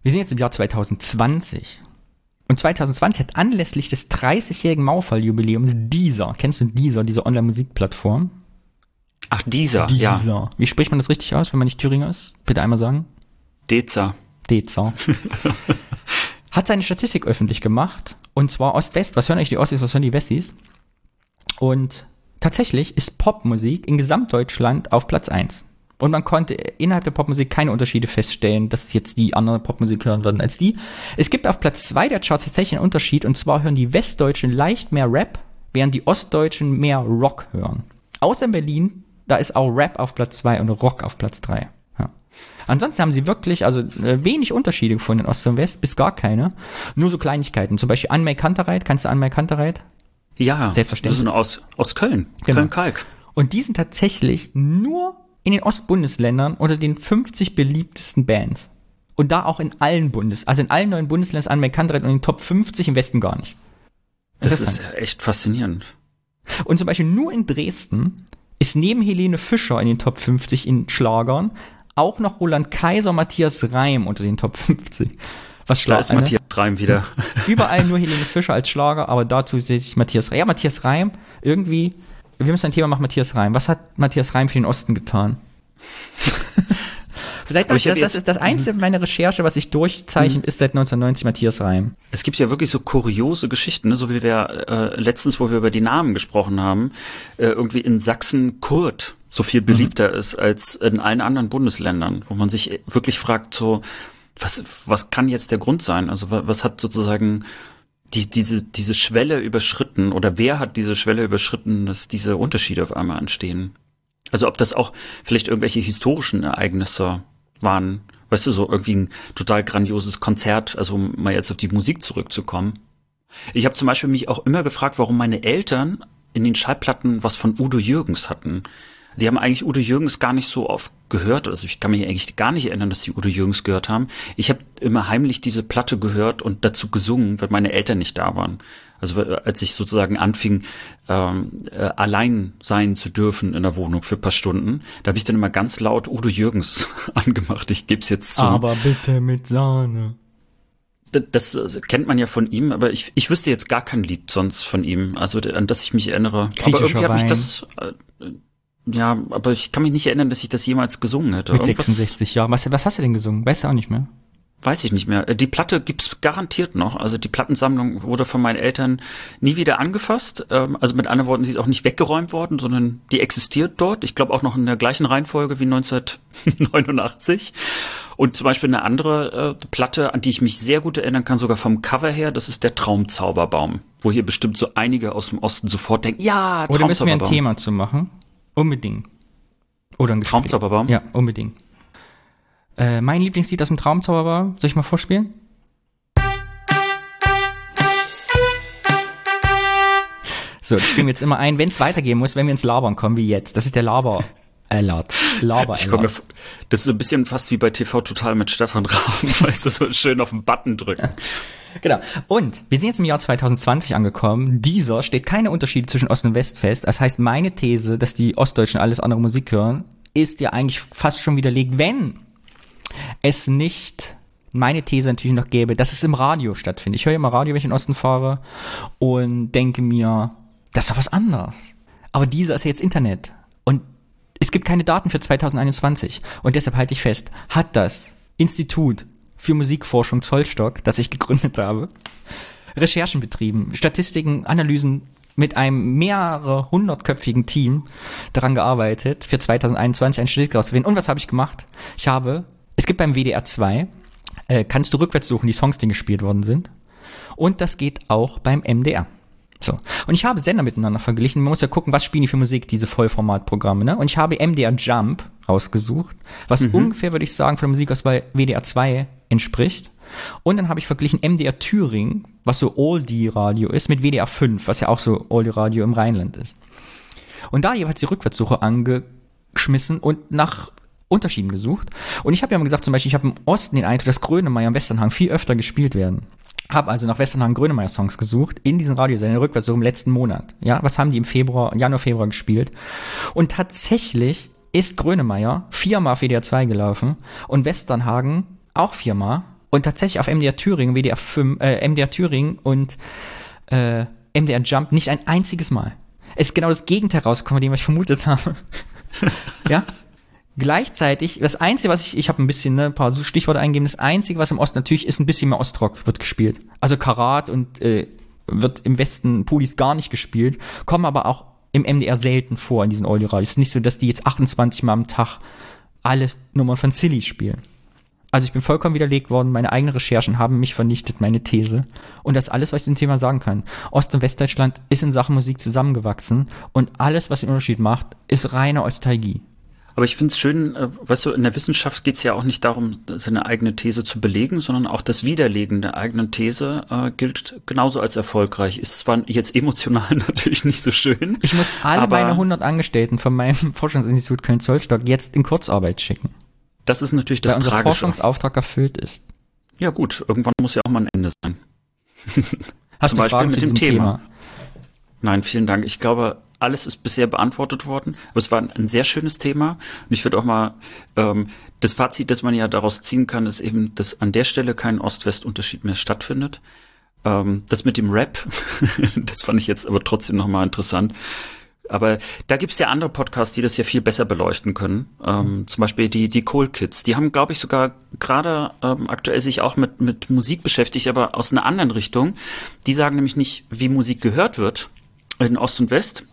Wir sind jetzt im Jahr 2020. Und 2020 hat anlässlich des 30-jährigen Mauerfall-Jubiläums dieser, kennst du dieser, diese Online-Musikplattform? Ach, dieser, dieser, ja. Wie spricht man das richtig aus, wenn man nicht Thüringer ist? Bitte einmal sagen. Deza. Deza. Hat seine Statistik öffentlich gemacht. Und zwar Ost-West. Was hören eigentlich die Ossis, was hören die Wessis? Und tatsächlich ist Popmusik in Gesamtdeutschland auf Platz 1. Und man konnte innerhalb der Popmusik keine Unterschiede feststellen, dass jetzt die andere Popmusik hören würden als die. Es gibt auf Platz 2 der Charts tatsächlich einen Unterschied. Und zwar hören die Westdeutschen leicht mehr Rap, während die Ostdeutschen mehr Rock hören. Außer in Berlin da ist auch Rap auf Platz 2 und Rock auf Platz 3. Ja. Ansonsten haben sie wirklich, also äh, wenig Unterschiede gefunden in Ost und West, bis gar keine. Nur so Kleinigkeiten. Zum Beispiel Anmai Kantereit. Kannst du Anmai Kantereit? Ja, selbstverständlich. Das sind aus, aus Köln. Genau. Köln-Kalk. Und die sind tatsächlich nur in den Ostbundesländern unter den 50 beliebtesten Bands. Und da auch in allen Bundes, also in allen neuen Bundesländern ist Anmai Kantereit und in den Top 50 im Westen gar nicht. Das ist echt faszinierend. Und zum Beispiel nur in Dresden ist neben Helene Fischer in den Top 50 in Schlagern auch noch Roland Kaiser, Matthias Reim unter den Top 50. Was Schlag, da ist Matthias Reim wieder. Überall nur Helene Fischer als Schlager, aber dazu sehe ich Matthias Reim. Ja, Matthias Reim, irgendwie, wir müssen ein Thema machen, Matthias Reim. Was hat Matthias Reim für den Osten getan? Seit das, das ist das einzige meiner Recherche, was sich durchzeichnet, mhm. ist seit 1990 Matthias Reim. Es gibt ja wirklich so kuriose Geschichten, ne? so wie wir äh, letztens, wo wir über die Namen gesprochen haben, äh, irgendwie in Sachsen Kurt so viel beliebter mhm. ist als in allen anderen Bundesländern, wo man sich wirklich fragt, so, was, was kann jetzt der Grund sein? Also was hat sozusagen die, diese, diese Schwelle überschritten oder wer hat diese Schwelle überschritten, dass diese Unterschiede auf einmal entstehen? Also ob das auch vielleicht irgendwelche historischen Ereignisse waren, weißt du, so irgendwie ein total grandioses Konzert, also um mal jetzt auf die Musik zurückzukommen. Ich habe zum Beispiel mich auch immer gefragt, warum meine Eltern in den Schallplatten was von Udo Jürgens hatten. Die haben eigentlich Udo Jürgens gar nicht so oft gehört. Also ich kann mich eigentlich gar nicht erinnern, dass sie Udo Jürgens gehört haben. Ich habe immer heimlich diese Platte gehört und dazu gesungen, weil meine Eltern nicht da waren. Also als ich sozusagen anfing, ähm, äh, allein sein zu dürfen in der Wohnung für ein paar Stunden, da habe ich dann immer ganz laut Udo Jürgens angemacht. Ich gebe es jetzt zu. Aber bitte mit Sahne. Das, das, kennt man ja von ihm, aber ich, ich wüsste jetzt gar kein Lied sonst von ihm, also an das ich mich erinnere. Aber irgendwie hat mich das, äh, ja, aber ich kann mich nicht erinnern, dass ich das jemals gesungen hätte. Mit Irgendwas, 66 Jahren. Was, was hast du denn gesungen? Weißt du auch nicht mehr? Weiß ich nicht mehr. Die Platte gibt's garantiert noch. Also die Plattensammlung wurde von meinen Eltern nie wieder angefasst. Ähm, also mit anderen Worten, sie ist auch nicht weggeräumt worden, sondern die existiert dort. Ich glaube auch noch in der gleichen Reihenfolge wie 1989. Und zum Beispiel eine andere äh, Platte, an die ich mich sehr gut erinnern kann, sogar vom Cover her, das ist der Traumzauberbaum. Wo hier bestimmt so einige aus dem Osten sofort denken, ja, Traumzauberbaum. Oder müssen wir ein Thema zu machen? Unbedingt. Oder ein Gespräch. Traumzauberbaum? Ja, unbedingt. Äh, mein Lieblingslied aus dem Traumzauberbaum, soll ich mal vorspielen? So, das spielen wir jetzt immer ein, wenn es weitergehen muss, wenn wir ins Labern kommen, wie jetzt. Das ist der Laber. Alert. Laber ich komm, Das ist so ein bisschen fast wie bei TV Total mit Stefan Rahm, weißt du, so schön auf den Button drücken. Genau. Und wir sind jetzt im Jahr 2020 angekommen. Dieser steht keine Unterschiede zwischen Ost und West fest. Das heißt, meine These, dass die Ostdeutschen alles andere Musik hören, ist ja eigentlich fast schon widerlegt, wenn es nicht meine These natürlich noch gäbe, dass es im Radio stattfindet. Ich höre immer Radio, wenn ich in Osten fahre und denke mir, das ist doch was anderes. Aber dieser ist ja jetzt Internet. Und es gibt keine Daten für 2021. Und deshalb halte ich fest, hat das Institut für Musikforschung Zollstock, das ich gegründet habe, Recherchen betrieben, Statistiken, Analysen mit einem mehrere hundertköpfigen Team daran gearbeitet, für 2021 ein Statistik auszuwählen. Und was habe ich gemacht? Ich habe, es gibt beim WDR 2, äh, kannst du rückwärts suchen, die Songs, die gespielt worden sind. Und das geht auch beim MDR. So. Und ich habe Sender miteinander verglichen. Man muss ja gucken, was spielen die für Musik, diese Vollformatprogramme, ne? Und ich habe MDR Jump rausgesucht, was mhm. ungefähr, würde ich sagen, von der Musik aus bei WDR 2 entspricht. Und dann habe ich verglichen MDR Thüringen, was so Oldie-Radio ist, mit WDR 5, was ja auch so Oldie-Radio im Rheinland ist. Und da jeweils die Rückwärtssuche angeschmissen und nach Unterschieden gesucht. Und ich habe ja mal gesagt, zum Beispiel, ich habe im Osten den Eindruck, dass Grönemeyer im Westernhang viel öfter gespielt werden. Habe also nach Westernhagen Grönemeyer Songs gesucht in diesen Radiosendern rückwärts so im letzten Monat. Ja, was haben die im Februar, Januar, Februar gespielt? Und tatsächlich ist Grönemeyer viermal auf WDR 2 gelaufen und Westernhagen auch viermal und tatsächlich auf MDR Thüringen, WDR 5, äh, MDR Thüringen und äh, MDR Jump nicht ein einziges Mal. Es ist genau das Gegenteil rausgekommen, dem ich vermutet habe. ja? Gleichzeitig, das Einzige, was ich, ich habe ein bisschen, ne, ein paar Stichworte eingegeben, das Einzige, was im Osten natürlich ist, ein bisschen mehr Ostrock wird gespielt. Also Karat und äh, wird im Westen Pulis gar nicht gespielt, kommen aber auch im MDR selten vor in diesen Oldie-Radios. Nicht so, dass die jetzt 28 Mal am Tag alle Nummern von Silly spielen. Also ich bin vollkommen widerlegt worden, meine eigenen Recherchen haben mich vernichtet, meine These. Und das ist alles, was ich zum Thema sagen kann. Ost- und Westdeutschland ist in Sachen Musik zusammengewachsen und alles, was den Unterschied macht, ist reine Ostalgie. Aber ich finde es schön, äh, weißt du, in der Wissenschaft geht es ja auch nicht darum, seine eigene These zu belegen, sondern auch das Widerlegen der eigenen These äh, gilt genauso als erfolgreich. Ist zwar jetzt emotional natürlich nicht so schön. Ich muss alle meine 100 Angestellten von meinem Forschungsinstitut Köln-Zollstock jetzt in Kurzarbeit schicken. Das ist natürlich das Weil unser Tragische. Forschungsauftrag erfüllt ist. Ja gut, irgendwann muss ja auch mal ein Ende sein. Hast Zum du Beispiel Fragen mit dem Thema. Thema? Nein, vielen Dank. Ich glaube, alles ist bisher beantwortet worden. Aber es war ein, sehr schönes Thema. Und ich würde auch mal, ähm, das Fazit, das man ja daraus ziehen kann, ist eben, dass an der Stelle kein Ost-West-Unterschied mehr stattfindet. Ähm, das mit dem Rap, das fand ich jetzt aber trotzdem nochmal interessant. Aber da gibt's ja andere Podcasts, die das ja viel besser beleuchten können. Ähm, zum Beispiel die, die Cool Kids. Die haben, glaube ich, sogar gerade ähm, aktuell sich auch mit, mit Musik beschäftigt, aber aus einer anderen Richtung. Die sagen nämlich nicht, wie Musik gehört wird in Ost und West,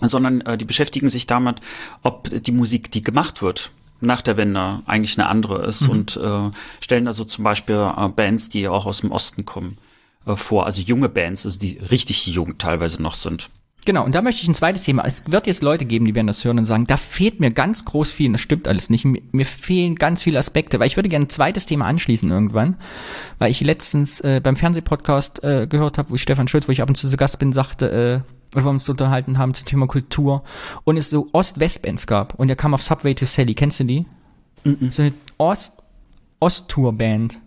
sondern äh, die beschäftigen sich damit, ob die Musik, die gemacht wird, nach der Wende eigentlich eine andere ist mhm. und äh, stellen also zum Beispiel äh, Bands, die auch aus dem Osten kommen, äh, vor, also junge Bands, also die richtig jung teilweise noch sind. Genau, und da möchte ich ein zweites Thema. Es wird jetzt Leute geben, die werden das hören und sagen, da fehlt mir ganz groß viel, das stimmt alles nicht. Mir, mir fehlen ganz viele Aspekte, weil ich würde gerne ein zweites Thema anschließen irgendwann, weil ich letztens äh, beim Fernsehpodcast äh, gehört habe, wo ich Stefan Schulz, wo ich ab und zu zu Gast bin, sagte, äh, oder wir uns unterhalten haben zum Thema Kultur und es so Ost-West-Bands gab und er kam auf Subway to Sally. Kennst du die? So eine Ost- Ost-Tour-Band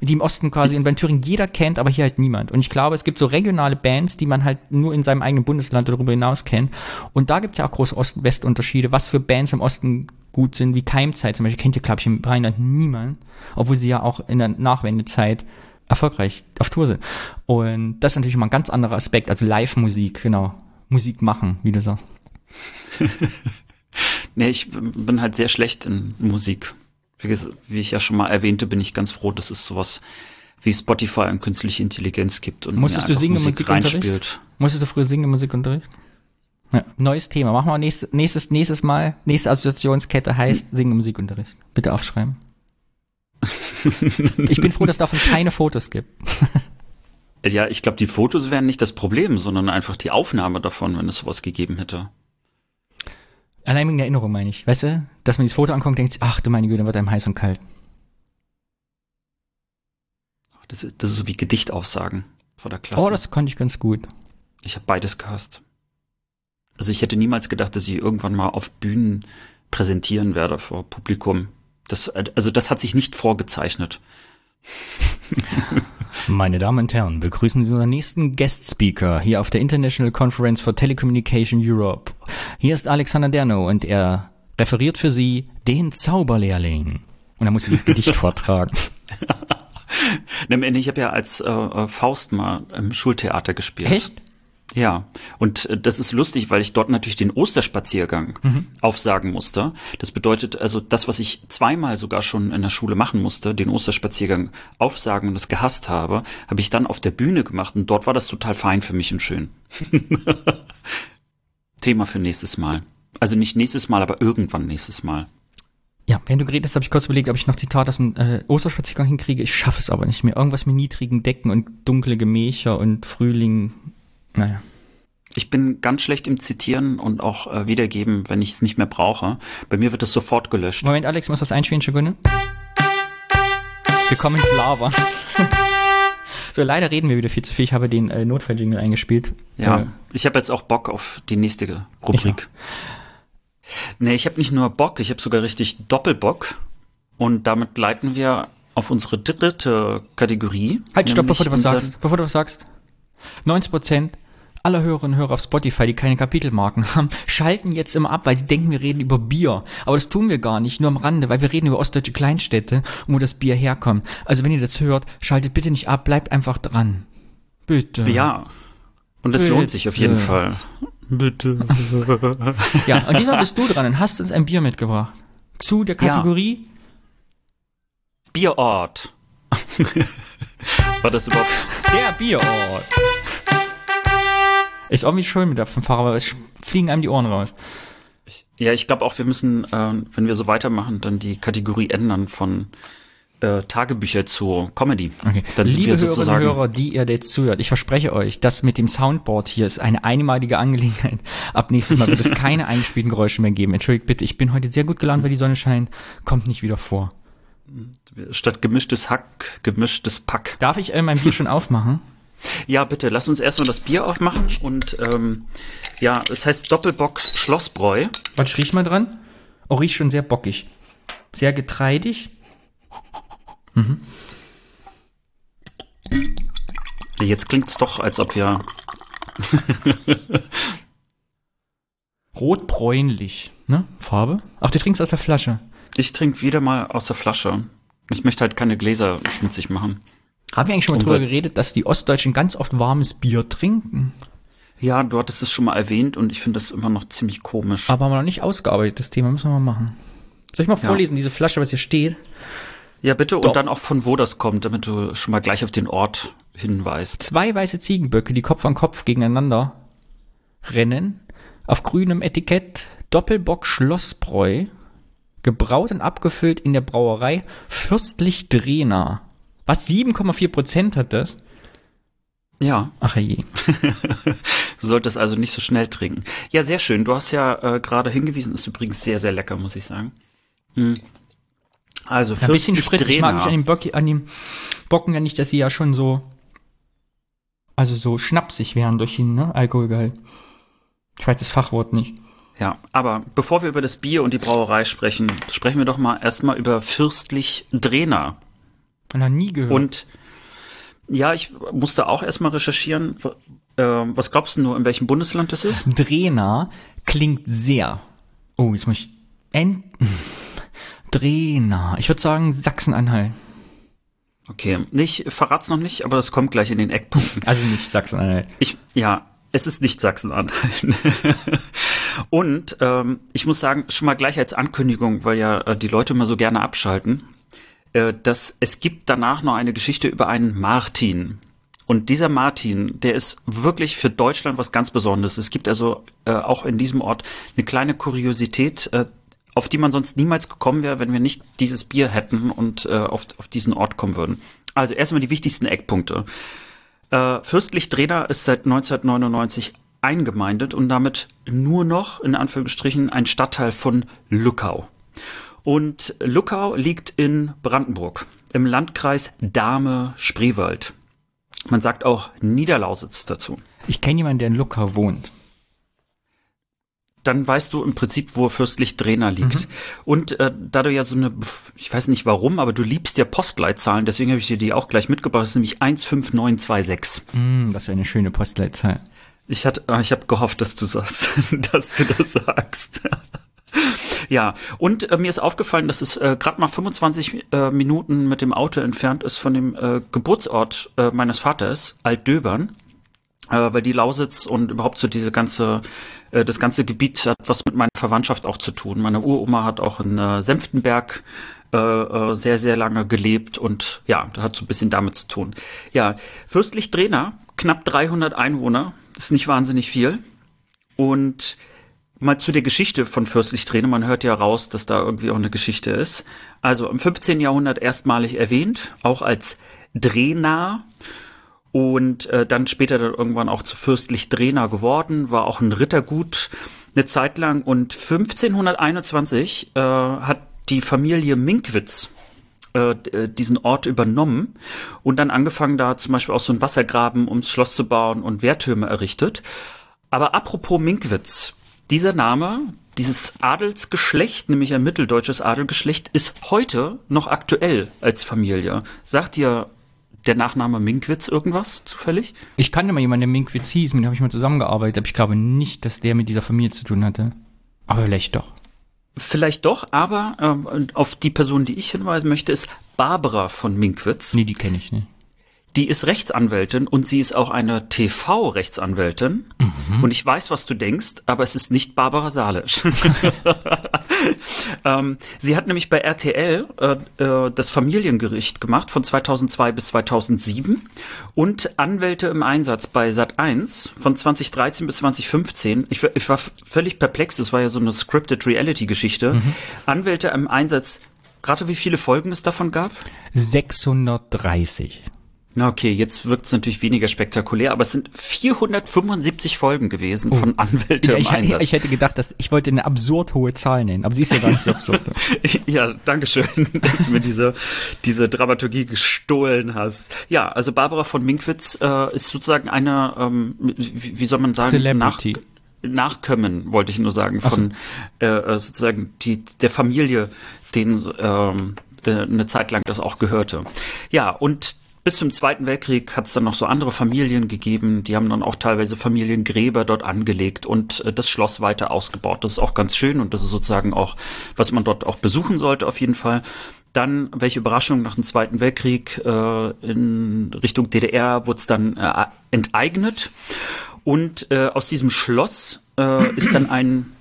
die im Osten quasi und bei Thüringen jeder kennt, aber hier halt niemand. Und ich glaube, es gibt so regionale Bands, die man halt nur in seinem eigenen Bundesland oder darüber hinaus kennt. Und da gibt es ja auch große Ost-West-Unterschiede, was für Bands im Osten gut sind, wie Keimzeit zum Beispiel, kennt ihr, glaube ich, im Rheinland niemand, obwohl sie ja auch in der Nachwendezeit erfolgreich auf Tour sind. Und das ist natürlich mal ein ganz anderer Aspekt, also Live-Musik, genau. Musik machen, wie du sagst. nee, ich bin halt sehr schlecht in Musik wie ich ja schon mal erwähnte, bin ich ganz froh, dass es sowas wie Spotify und künstliche Intelligenz gibt und Musstest du singen Musik reinspielt. Musstest du früher singen im Musikunterricht? Ja, neues Thema. Machen wir nächstes, nächstes, nächstes Mal. Nächste Assoziationskette heißt hm. Singen im Musikunterricht. Bitte aufschreiben. Ich bin froh, dass es davon keine Fotos gibt. ja, ich glaube, die Fotos wären nicht das Problem, sondern einfach die Aufnahme davon, wenn es sowas gegeben hätte. Allein wegen der Erinnerung meine ich. Weißt du, dass man das Foto anguckt und denkt, ach du meine Güte, wird einem heiß und kalt. Das ist, das ist so wie Gedichtaussagen vor der Klasse. Oh, das konnte ich ganz gut. Ich habe beides gehasst. Also ich hätte niemals gedacht, dass ich irgendwann mal auf Bühnen präsentieren werde vor Publikum. Das, also das hat sich nicht vorgezeichnet. Meine Damen und Herren, begrüßen Sie unseren nächsten Guest Speaker hier auf der International Conference for Telecommunication Europe. Hier ist Alexander Derno und er referiert für Sie den Zauberlehrling. Und er muss dieses Gedicht vortragen. Ich habe ja als äh, äh, Faust mal im Schultheater gespielt. Echt? Ja, und äh, das ist lustig, weil ich dort natürlich den Osterspaziergang mhm. aufsagen musste. Das bedeutet also, das, was ich zweimal sogar schon in der Schule machen musste, den Osterspaziergang aufsagen und das gehasst habe, habe ich dann auf der Bühne gemacht und dort war das total fein für mich und schön. Thema für nächstes Mal. Also nicht nächstes Mal, aber irgendwann nächstes Mal. Ja, wenn du geredet hast, habe ich kurz überlegt, ob ich noch Zitat aus dem äh, Osterspaziergang hinkriege. Ich schaffe es aber nicht mehr. Irgendwas mit niedrigen Decken und dunkle Gemächer und Frühling naja. Ich bin ganz schlecht im Zitieren und auch äh, wiedergeben, wenn ich es nicht mehr brauche. Bei mir wird das sofort gelöscht. Moment, Alex, muss das einspielen, Sekunde? Wir kommen ins Lava. so, leider reden wir wieder viel zu viel. Ich habe den äh, Notfalljingle eingespielt. Ja, äh, ich habe jetzt auch Bock auf die nächste Rubrik. Ich nee, ich habe nicht nur Bock, ich habe sogar richtig Doppelbock. Und damit leiten wir auf unsere dritte Kategorie. Halt, stopp, bevor du was sagst. Bevor du was sagst. 90 Prozent aller Hörerinnen und Hörer auf Spotify, die keine Kapitelmarken haben, schalten jetzt immer ab, weil sie denken, wir reden über Bier. Aber das tun wir gar nicht, nur am Rande, weil wir reden über ostdeutsche Kleinstädte wo das Bier herkommt. Also wenn ihr das hört, schaltet bitte nicht ab, bleibt einfach dran. Bitte. Ja. Und das lohnt sich auf jeden Fall. Bitte. ja, und diesmal bist du dran und hast uns ein Bier mitgebracht. Zu der Kategorie ja. Bierort. War das überhaupt? Der Bierort. Ist irgendwie schön mit der Fanfare, aber es fliegen einem die Ohren raus. Ja, ich glaube auch, wir müssen, äh, wenn wir so weitermachen, dann die Kategorie ändern von äh, Tagebücher zu Comedy. Okay. Dann Liebe wir sozusagen Hörer, die ihr jetzt zuhört, ich verspreche euch, das mit dem Soundboard hier ist eine einmalige Angelegenheit. Ab nächstes Mal wird es keine eingespielten Geräusche mehr geben. Entschuldigt bitte, ich bin heute sehr gut gelaunt, weil die Sonne scheint. Kommt nicht wieder vor. Statt gemischtes Hack, gemischtes Pack. Darf ich äh, mein Bier schon aufmachen? Ja, bitte, lass uns erstmal das Bier aufmachen und ähm, ja, es heißt Doppelbock Schlossbräu. Was riech mal dran? Oh, riecht schon sehr bockig. Sehr getreidig. Mhm. Jetzt klingt es doch, als ob wir. Rotbräunlich, ne? Farbe? Ach, du trinkst aus der Flasche. Ich trinke wieder mal aus der Flasche. Ich möchte halt keine Gläser schmutzig machen. Haben wir eigentlich schon mal drüber geredet, dass die Ostdeutschen ganz oft warmes Bier trinken? Ja, du hattest es schon mal erwähnt und ich finde das immer noch ziemlich komisch. Aber haben wir noch nicht ausgearbeitet, das Thema müssen wir mal machen. Soll ich mal vorlesen, ja. diese Flasche, was hier steht? Ja, bitte, Doch. und dann auch von wo das kommt, damit du schon mal gleich auf den Ort hinweist. Zwei weiße Ziegenböcke, die Kopf an Kopf gegeneinander rennen, auf grünem Etikett Doppelbock Schlossbräu, gebraut und abgefüllt in der Brauerei Fürstlich Drehner. Was 7,4 Prozent hat das? Ja. Ach je. du solltest also nicht so schnell trinken. Ja, sehr schön. Du hast ja äh, gerade hingewiesen, ist übrigens sehr, sehr lecker, muss ich sagen. Hm. Also Ein bisschen Sprit. Sprit. Ich mag mich an dem, Bock, an dem Bocken ja nicht, dass sie ja schon so, also so schnapsig wären durch den ne, Alkoholgehalt. Ich weiß das Fachwort nicht. Ja, aber bevor wir über das Bier und die Brauerei sprechen, sprechen wir doch mal erstmal über Fürstlich Drehner. Noch nie gehört. Und ja, ich musste auch erstmal recherchieren. Äh, was glaubst du nur, in welchem Bundesland das ist? Drehner klingt sehr. Oh, jetzt muss ich. Ent Drehner. Ich würde sagen Sachsen-Anhalt. Okay, nicht, verrat's noch nicht, aber das kommt gleich in den Eckpunkten. Also nicht Sachsen-Anhalt. Ich, ja, es ist nicht Sachsen-Anhalt. Und ähm, ich muss sagen, schon mal gleich als Ankündigung, weil ja äh, die Leute immer so gerne abschalten, dass es gibt danach noch eine Geschichte über einen Martin. Und dieser Martin, der ist wirklich für Deutschland was ganz Besonderes. Es gibt also äh, auch in diesem Ort eine kleine Kuriosität, äh, auf die man sonst niemals gekommen wäre, wenn wir nicht dieses Bier hätten und äh, auf, auf diesen Ort kommen würden. Also erstmal die wichtigsten Eckpunkte. Äh, Fürstlich Drehner ist seit 1999 eingemeindet und damit nur noch, in Anführungsstrichen, ein Stadtteil von Lückau. Und Lückau liegt in Brandenburg im Landkreis Dahme-Spreewald. Man sagt auch Niederlausitz dazu. Ich kenne jemanden, der in Luckau wohnt. Dann weißt du im Prinzip, wo Fürstlich Drehner liegt. Mhm. Und äh, da du ja so eine, ich weiß nicht warum, aber du liebst ja Postleitzahlen, deswegen habe ich dir die auch gleich mitgebracht. Das ist nämlich 15926. Mm, das ist eine schöne Postleitzahl. Ich hatte, ich habe gehofft, dass du sagst, dass du das sagst. Ja, und äh, mir ist aufgefallen, dass es äh, gerade mal 25 äh, Minuten mit dem Auto entfernt ist von dem äh, Geburtsort äh, meines Vaters, Altdöbern, äh, weil die Lausitz und überhaupt so diese ganze, äh, das ganze Gebiet hat was mit meiner Verwandtschaft auch zu tun. Meine Uroma hat auch in äh, Senftenberg äh, äh, sehr, sehr lange gelebt und ja, das hat so ein bisschen damit zu tun. Ja, Fürstlich Drehner, knapp 300 Einwohner, ist nicht wahnsinnig viel und Mal zu der Geschichte von Fürstlich Träne. Man hört ja raus, dass da irgendwie auch eine Geschichte ist. Also im 15. Jahrhundert erstmalig erwähnt, auch als Drehna und äh, dann später dann irgendwann auch zu Fürstlich Drehna geworden, war auch ein Rittergut eine Zeit lang und 1521 äh, hat die Familie Minkwitz äh, diesen Ort übernommen und dann angefangen da zum Beispiel auch so ein Wassergraben ums Schloss zu bauen und Wehrtürme errichtet. Aber apropos Minkwitz, dieser Name, dieses Adelsgeschlecht, nämlich ein mitteldeutsches Adelgeschlecht, ist heute noch aktuell als Familie. Sagt dir der Nachname Minkwitz irgendwas zufällig? Ich kannte mal jemanden, der Minkwitz hieß, mit dem habe ich mal zusammengearbeitet, aber ich glaube nicht, dass der mit dieser Familie zu tun hatte. Aber vielleicht doch. Vielleicht doch, aber äh, auf die Person, die ich hinweisen möchte, ist Barbara von Minkwitz. Nee, die kenne ich nicht. Die ist Rechtsanwältin und sie ist auch eine TV-Rechtsanwältin. Mhm. Und ich weiß, was du denkst, aber es ist nicht Barbara Salisch. ähm, sie hat nämlich bei RTL äh, äh, das Familiengericht gemacht von 2002 bis 2007 und Anwälte im Einsatz bei Sat1 von 2013 bis 2015. Ich, ich war völlig perplex, das war ja so eine scripted Reality-Geschichte. Mhm. Anwälte im Einsatz Rate, wie viele Folgen es davon gab? 630. Na okay, jetzt wirkt es natürlich weniger spektakulär, aber es sind 475 Folgen gewesen oh. von Anwälte ja, im ich, Einsatz. Ich hätte gedacht, dass ich wollte eine absurd hohe Zahl nennen, aber sie ist ja gar nicht so absurd. ja, danke schön, dass du mir diese, diese Dramaturgie gestohlen hast. Ja, also Barbara von Minkwitz äh, ist sozusagen eine, ähm, wie, wie soll man sagen, Celebrity. Nach, Nachkommen, wollte ich nur sagen, von so. äh, sozusagen die, der Familie, denen ähm, äh, eine Zeit lang das auch gehörte. Ja, und bis zum Zweiten Weltkrieg hat es dann noch so andere Familien gegeben, die haben dann auch teilweise Familiengräber dort angelegt und äh, das Schloss weiter ausgebaut. Das ist auch ganz schön und das ist sozusagen auch, was man dort auch besuchen sollte auf jeden Fall. Dann, welche Überraschung, nach dem Zweiten Weltkrieg äh, in Richtung DDR wurde es dann äh, enteignet. Und äh, aus diesem Schloss äh, ist dann ein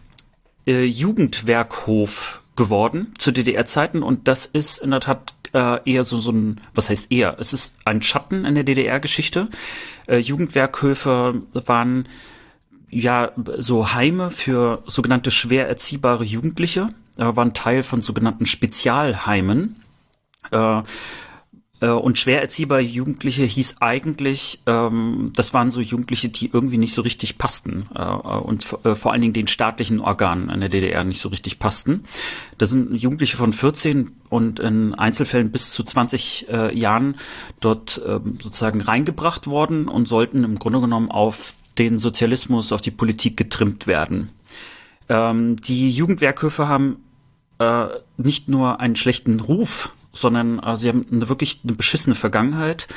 äh, Jugendwerkhof geworden zu DDR-Zeiten und das ist in der Tat äh, eher so, so ein, was heißt eher? Es ist ein Schatten in der DDR-Geschichte. Äh, Jugendwerkhöfe waren ja so Heime für sogenannte schwer erziehbare Jugendliche, äh, waren Teil von sogenannten Spezialheimen. Äh, und schwer erziehbare Jugendliche hieß eigentlich, ähm, das waren so Jugendliche, die irgendwie nicht so richtig passten äh, und äh, vor allen Dingen den staatlichen Organen in der DDR nicht so richtig passten. Das sind Jugendliche von 14 und in Einzelfällen bis zu 20 äh, Jahren dort äh, sozusagen reingebracht worden und sollten im Grunde genommen auf den Sozialismus, auf die Politik getrimmt werden. Ähm, die Jugendwerkhöfe haben äh, nicht nur einen schlechten Ruf, sondern äh, sie haben eine, wirklich eine beschissene Vergangenheit,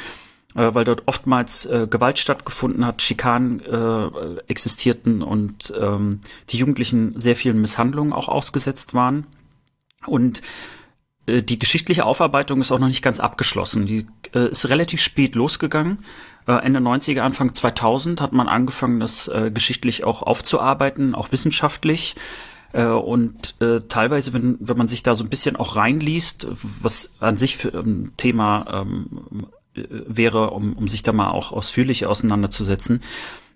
äh, weil dort oftmals äh, Gewalt stattgefunden hat, Schikanen äh, existierten und ähm, die Jugendlichen sehr vielen Misshandlungen auch ausgesetzt waren. Und äh, die geschichtliche Aufarbeitung ist auch noch nicht ganz abgeschlossen. Die äh, ist relativ spät losgegangen. Äh, Ende 90er, Anfang 2000 hat man angefangen, das äh, geschichtlich auch aufzuarbeiten, auch wissenschaftlich. Äh, und äh, teilweise, wenn, wenn man sich da so ein bisschen auch reinliest, was an sich für ein Thema ähm, wäre, um, um sich da mal auch ausführlich auseinanderzusetzen,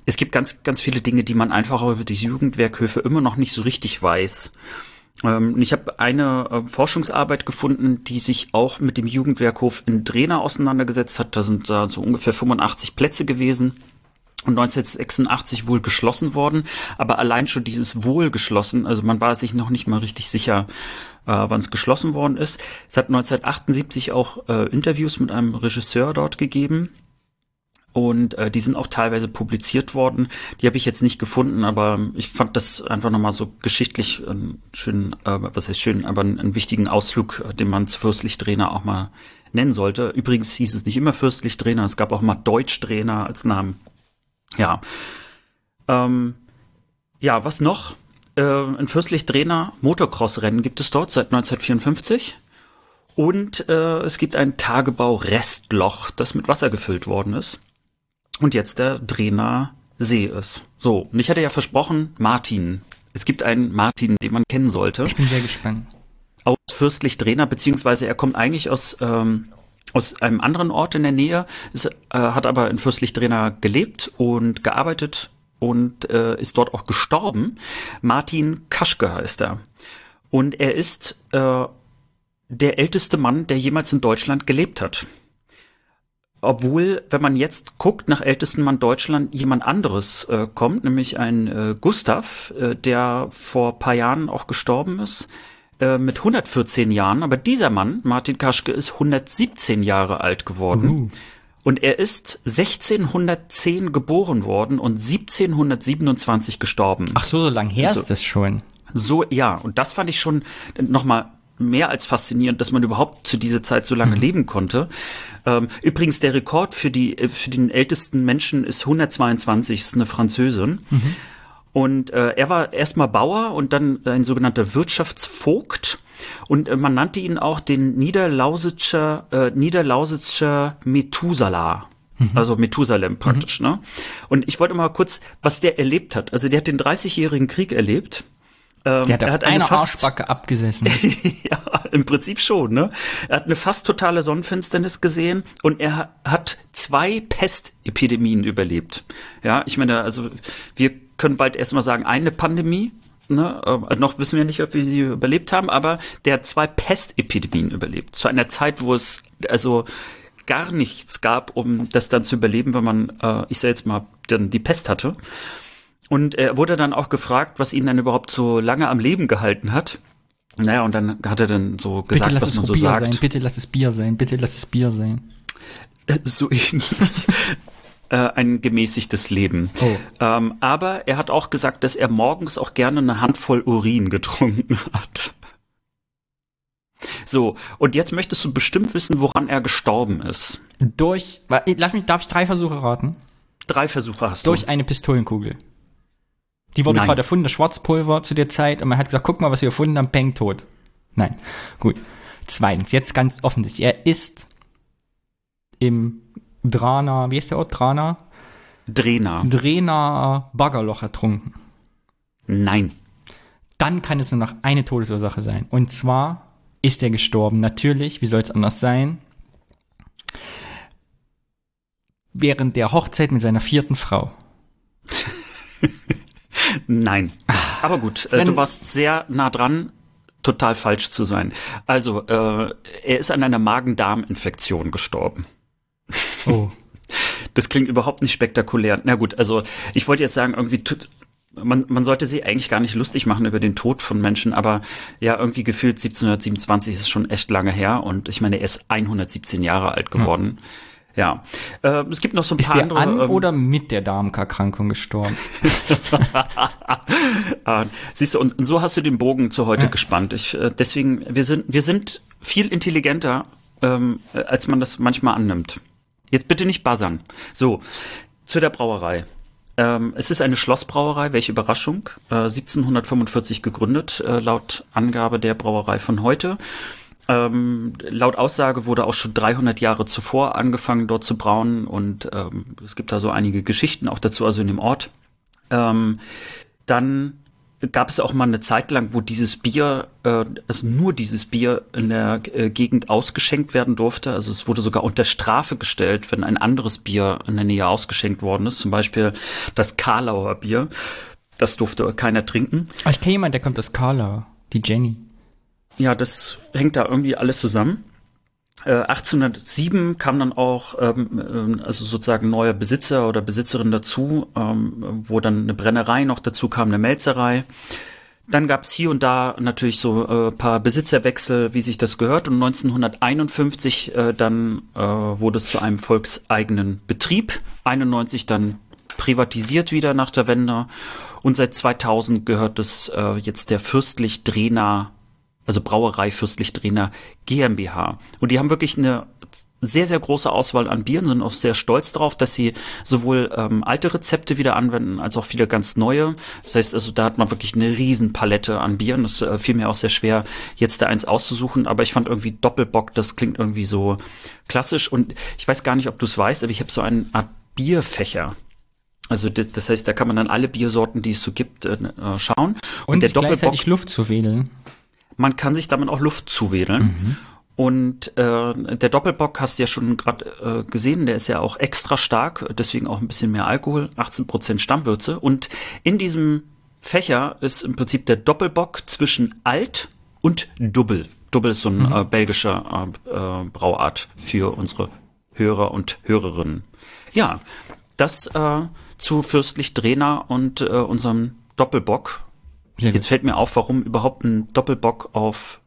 es gibt ganz, ganz viele Dinge, die man einfach über die Jugendwerkhöfe immer noch nicht so richtig weiß. Ähm, ich habe eine äh, Forschungsarbeit gefunden, die sich auch mit dem Jugendwerkhof in Drehna auseinandergesetzt hat. Da sind da so ungefähr 85 Plätze gewesen und 1986 wohl geschlossen worden. Aber allein schon dieses wohl geschlossen, also man war sich noch nicht mal richtig sicher, äh, wann es geschlossen worden ist. Es hat 1978 auch äh, Interviews mit einem Regisseur dort gegeben. Und äh, die sind auch teilweise publiziert worden. Die habe ich jetzt nicht gefunden, aber ich fand das einfach nochmal so geschichtlich einen schönen, äh, was heißt schön, aber einen, einen wichtigen Ausflug, den man zu Fürstlichtrainer auch mal nennen sollte. Übrigens hieß es nicht immer Fürstlichtrainer, es gab auch mal Deutschtrainer als Namen. Ja. Ähm, ja, was noch? Äh, ein Fürstlich-Trainer Motocross-Rennen gibt es dort seit 1954. Und äh, es gibt ein Tagebau-Restloch, das mit Wasser gefüllt worden ist. Und jetzt der Drehner See ist. So, und ich hatte ja versprochen, Martin. Es gibt einen Martin, den man kennen sollte. Ich bin sehr gespannt. Aus Fürstlich Drehner, beziehungsweise er kommt eigentlich aus ähm, aus einem anderen Ort in der Nähe, ist, äh, hat aber in Fürstlich-Drehna gelebt und gearbeitet und äh, ist dort auch gestorben. Martin Kaschke heißt er. Und er ist äh, der älteste Mann, der jemals in Deutschland gelebt hat. Obwohl, wenn man jetzt guckt nach ältesten Mann Deutschland, jemand anderes äh, kommt, nämlich ein äh, Gustav, äh, der vor paar Jahren auch gestorben ist. Äh, mit 114 Jahren, aber dieser Mann, Martin Kaschke, ist 117 Jahre alt geworden. Uh. Und er ist 1610 geboren worden und 1727 gestorben. Ach so, so lang her also, ist das schon. So, ja, und das fand ich schon nochmal mehr als faszinierend, dass man überhaupt zu dieser Zeit so lange mhm. leben konnte. Ähm, übrigens, der Rekord für, die, äh, für den ältesten Menschen ist 122, ist eine Französin. Mhm. Und äh, er war erstmal Bauer und dann ein sogenannter Wirtschaftsvogt. Und äh, man nannte ihn auch den Niederlausitzer, äh, Niederlausitzer Methuselah. Mhm. Also Methusalem praktisch, mhm. ne? Und ich wollte mal kurz, was der erlebt hat. Also der hat den 30-jährigen Krieg erlebt. Ähm, der hat, er hat eine, eine fast, Arschbacke abgesessen. ja, im Prinzip schon, ne? Er hat eine fast totale Sonnenfinsternis gesehen und er hat zwei Pestepidemien überlebt. Ja, ich meine, also wir können bald erstmal sagen, eine Pandemie. Ne? Äh, noch wissen wir nicht, ob wir sie überlebt haben, aber der hat zwei Pestepidemien überlebt. Zu einer Zeit, wo es also gar nichts gab, um das dann zu überleben, wenn man, äh, ich sage jetzt mal, dann die Pest hatte. Und er wurde dann auch gefragt, was ihn dann überhaupt so lange am Leben gehalten hat. Naja, und dann hat er dann so gesagt, was man so Bier sagt. Sein, bitte lass es Bier sein, bitte lass es Bier sein. Äh, so ähnlich äh, ein gemäßigtes Leben. Oh. Ähm, aber er hat auch gesagt, dass er morgens auch gerne eine Handvoll Urin getrunken hat. So, und jetzt möchtest du bestimmt wissen, woran er gestorben ist. Durch, lass mich, darf ich drei Versuche raten? Drei Versuche hast Durch du. Durch eine Pistolenkugel. Die wurde gerade erfunden, das Schwarzpulver zu der Zeit, und man hat gesagt, guck mal, was wir erfunden haben, Peng tot. Nein. Gut. Zweitens, jetzt ganz offensichtlich, er ist im Drana, wie ist der Ort? Drana? Drena. Drena Baggerloch ertrunken. Nein. Dann kann es nur noch eine Todesursache sein. Und zwar ist er gestorben. Natürlich, wie soll es anders sein? Während der Hochzeit mit seiner vierten Frau. Nein. Aber gut, äh, du warst sehr nah dran. total falsch zu sein. Also, äh, er ist an einer Magen-Darm-Infektion gestorben. Oh. Das klingt überhaupt nicht spektakulär. Na gut, also ich wollte jetzt sagen, irgendwie tut, man, man sollte sie eigentlich gar nicht lustig machen über den Tod von Menschen, aber ja, irgendwie gefühlt 1727 ist schon echt lange her und ich meine, er ist 117 Jahre alt geworden. Ja, ja. Äh, es gibt noch so ein ist paar der andere. an ähm, oder mit der Darmerkrankung gestorben? Ah, siehst du, und, und so hast du den Bogen zu heute Ja. gespannt. Ich, äh, deswegen, wir sind, wir sind viel intelligenter, ähm, äh, als man das manchmal annimmt. Jetzt bitte nicht buzzern. So, zu der Brauerei. Ähm, es ist eine Schlossbrauerei, welche Überraschung. Äh, 1745 gegründet, äh, laut Angabe der Brauerei von heute. Ähm, laut Aussage wurde auch schon 300 Jahre zuvor angefangen, dort zu brauen. Und ähm, es gibt da so einige Geschichten auch dazu, also in dem Ort. Ähm, dann gab es auch mal eine Zeit lang, wo dieses Bier, äh, also nur dieses Bier in der äh, Gegend ausgeschenkt werden durfte. Also es wurde sogar unter Strafe gestellt, wenn ein anderes Bier in der Nähe ausgeschenkt worden ist. Zum Beispiel das Karlauer Bier. Das durfte keiner trinken. Ah, ich kenne jemanden, der kommt aus Karlau. Die Jenny. Ja, das hängt da irgendwie alles zusammen. Äh, 1807 kam dann auch ähm, ähm, also sozusagen neuer Besitzer oder Besitzerin dazu, ähm, wo dann eine Brennerei noch dazu kam, eine Melzerei. Dann gab es hier und da natürlich so äh, paar Besitzerwechsel, wie sich das gehört. Und 1951 äh, dann äh, wurde es zu einem volkseigenen Betrieb. 91 dann privatisiert wieder nach der Wende. Und seit 2000 gehört es äh, jetzt der Fürstlich Drehner also Brauerei Fürstlich Drehner GmbH. Und die haben wirklich eine sehr, sehr große Auswahl an Bieren, sind auch sehr stolz darauf, dass sie sowohl ähm, alte Rezepte wieder anwenden, als auch viele ganz neue. Das heißt also, da hat man wirklich eine riesen Palette an Bieren. Das äh, fiel mir auch sehr schwer, jetzt da eins auszusuchen, aber ich fand irgendwie Doppelbock, das klingt irgendwie so klassisch. Und ich weiß gar nicht, ob du es weißt, aber ich habe so eine Art Bierfächer. Also das, das heißt, da kann man dann alle Biersorten, die es so gibt, äh, äh, schauen. Und, der sich Doppelbock Luft zu wedeln. Man kann sich damit auch Luft zuwedeln. Und äh, der Doppelbock hast du ja schon gerade äh, gesehen, der ist ja auch extra stark, deswegen auch ein bisschen mehr Alkohol, 18% Stammwürze. Und in diesem Fächer ist im Prinzip der Doppelbock zwischen Alt und Dubbel. Dubbel ist so ein äh, belgischer äh, äh, Brauart für unsere Hörer und Hörerinnen. Ja, das äh, zu Fürstlich Drehner und äh, unserem Doppelbock. Sehr Jetzt fällt mir auf, warum überhaupt ein Doppelbock auf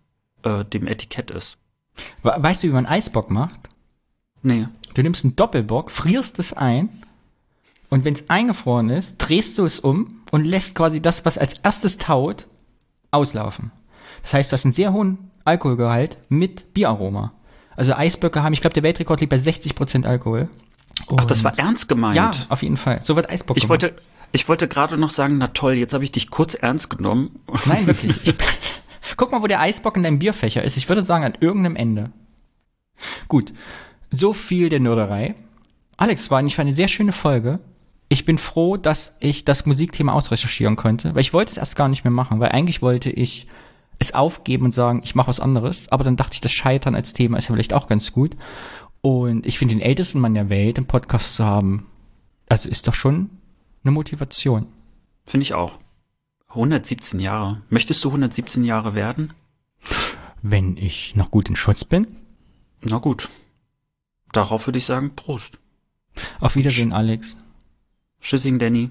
äh, dem Etikett ist. We- Weißt du, wie man Eisbock macht? Nee. Du nimmst einen Doppelbock, frierst es ein und wenn es eingefroren ist, drehst du es um und lässt quasi das, was als erstes taut, auslaufen. Das heißt, du hast einen sehr hohen Alkoholgehalt mit Bieraroma. Also Eisböcke haben, ich glaube, der Weltrekord liegt bei 60% Alkohol. Ach, das Und- war ernst gemeint. Ja, auf jeden Fall. So wird Eisbock ich gemacht. wollte, ich wollte gerade noch sagen, na toll, jetzt habe ich dich kurz ernst genommen. Nein, wirklich. Ich, guck mal, wo der Eisbock in deinem Bierfächer ist. Ich würde sagen, an irgendeinem Ende. Gut. So viel der Nörderei. Alex, war eigentlich eine sehr schöne Folge. Ich bin froh, dass ich das Musikthema ausrecherchieren konnte, weil ich wollte es erst gar nicht mehr machen, weil eigentlich wollte ich es aufgeben und sagen, ich mache was anderes, aber dann dachte ich, das Scheitern als Thema ist ja vielleicht auch ganz gut. Und ich finde den ältesten Mann der Welt im Podcast zu haben, also ist doch schon eine Motivation. Finde ich auch. 117 Jahre. Möchtest du 117 Jahre werden? Wenn ich noch gut in Schutz bin, Na gut. Darauf würde ich sagen, Prost. Auf Wiedersehen, Alex. Tschüssing, Danny.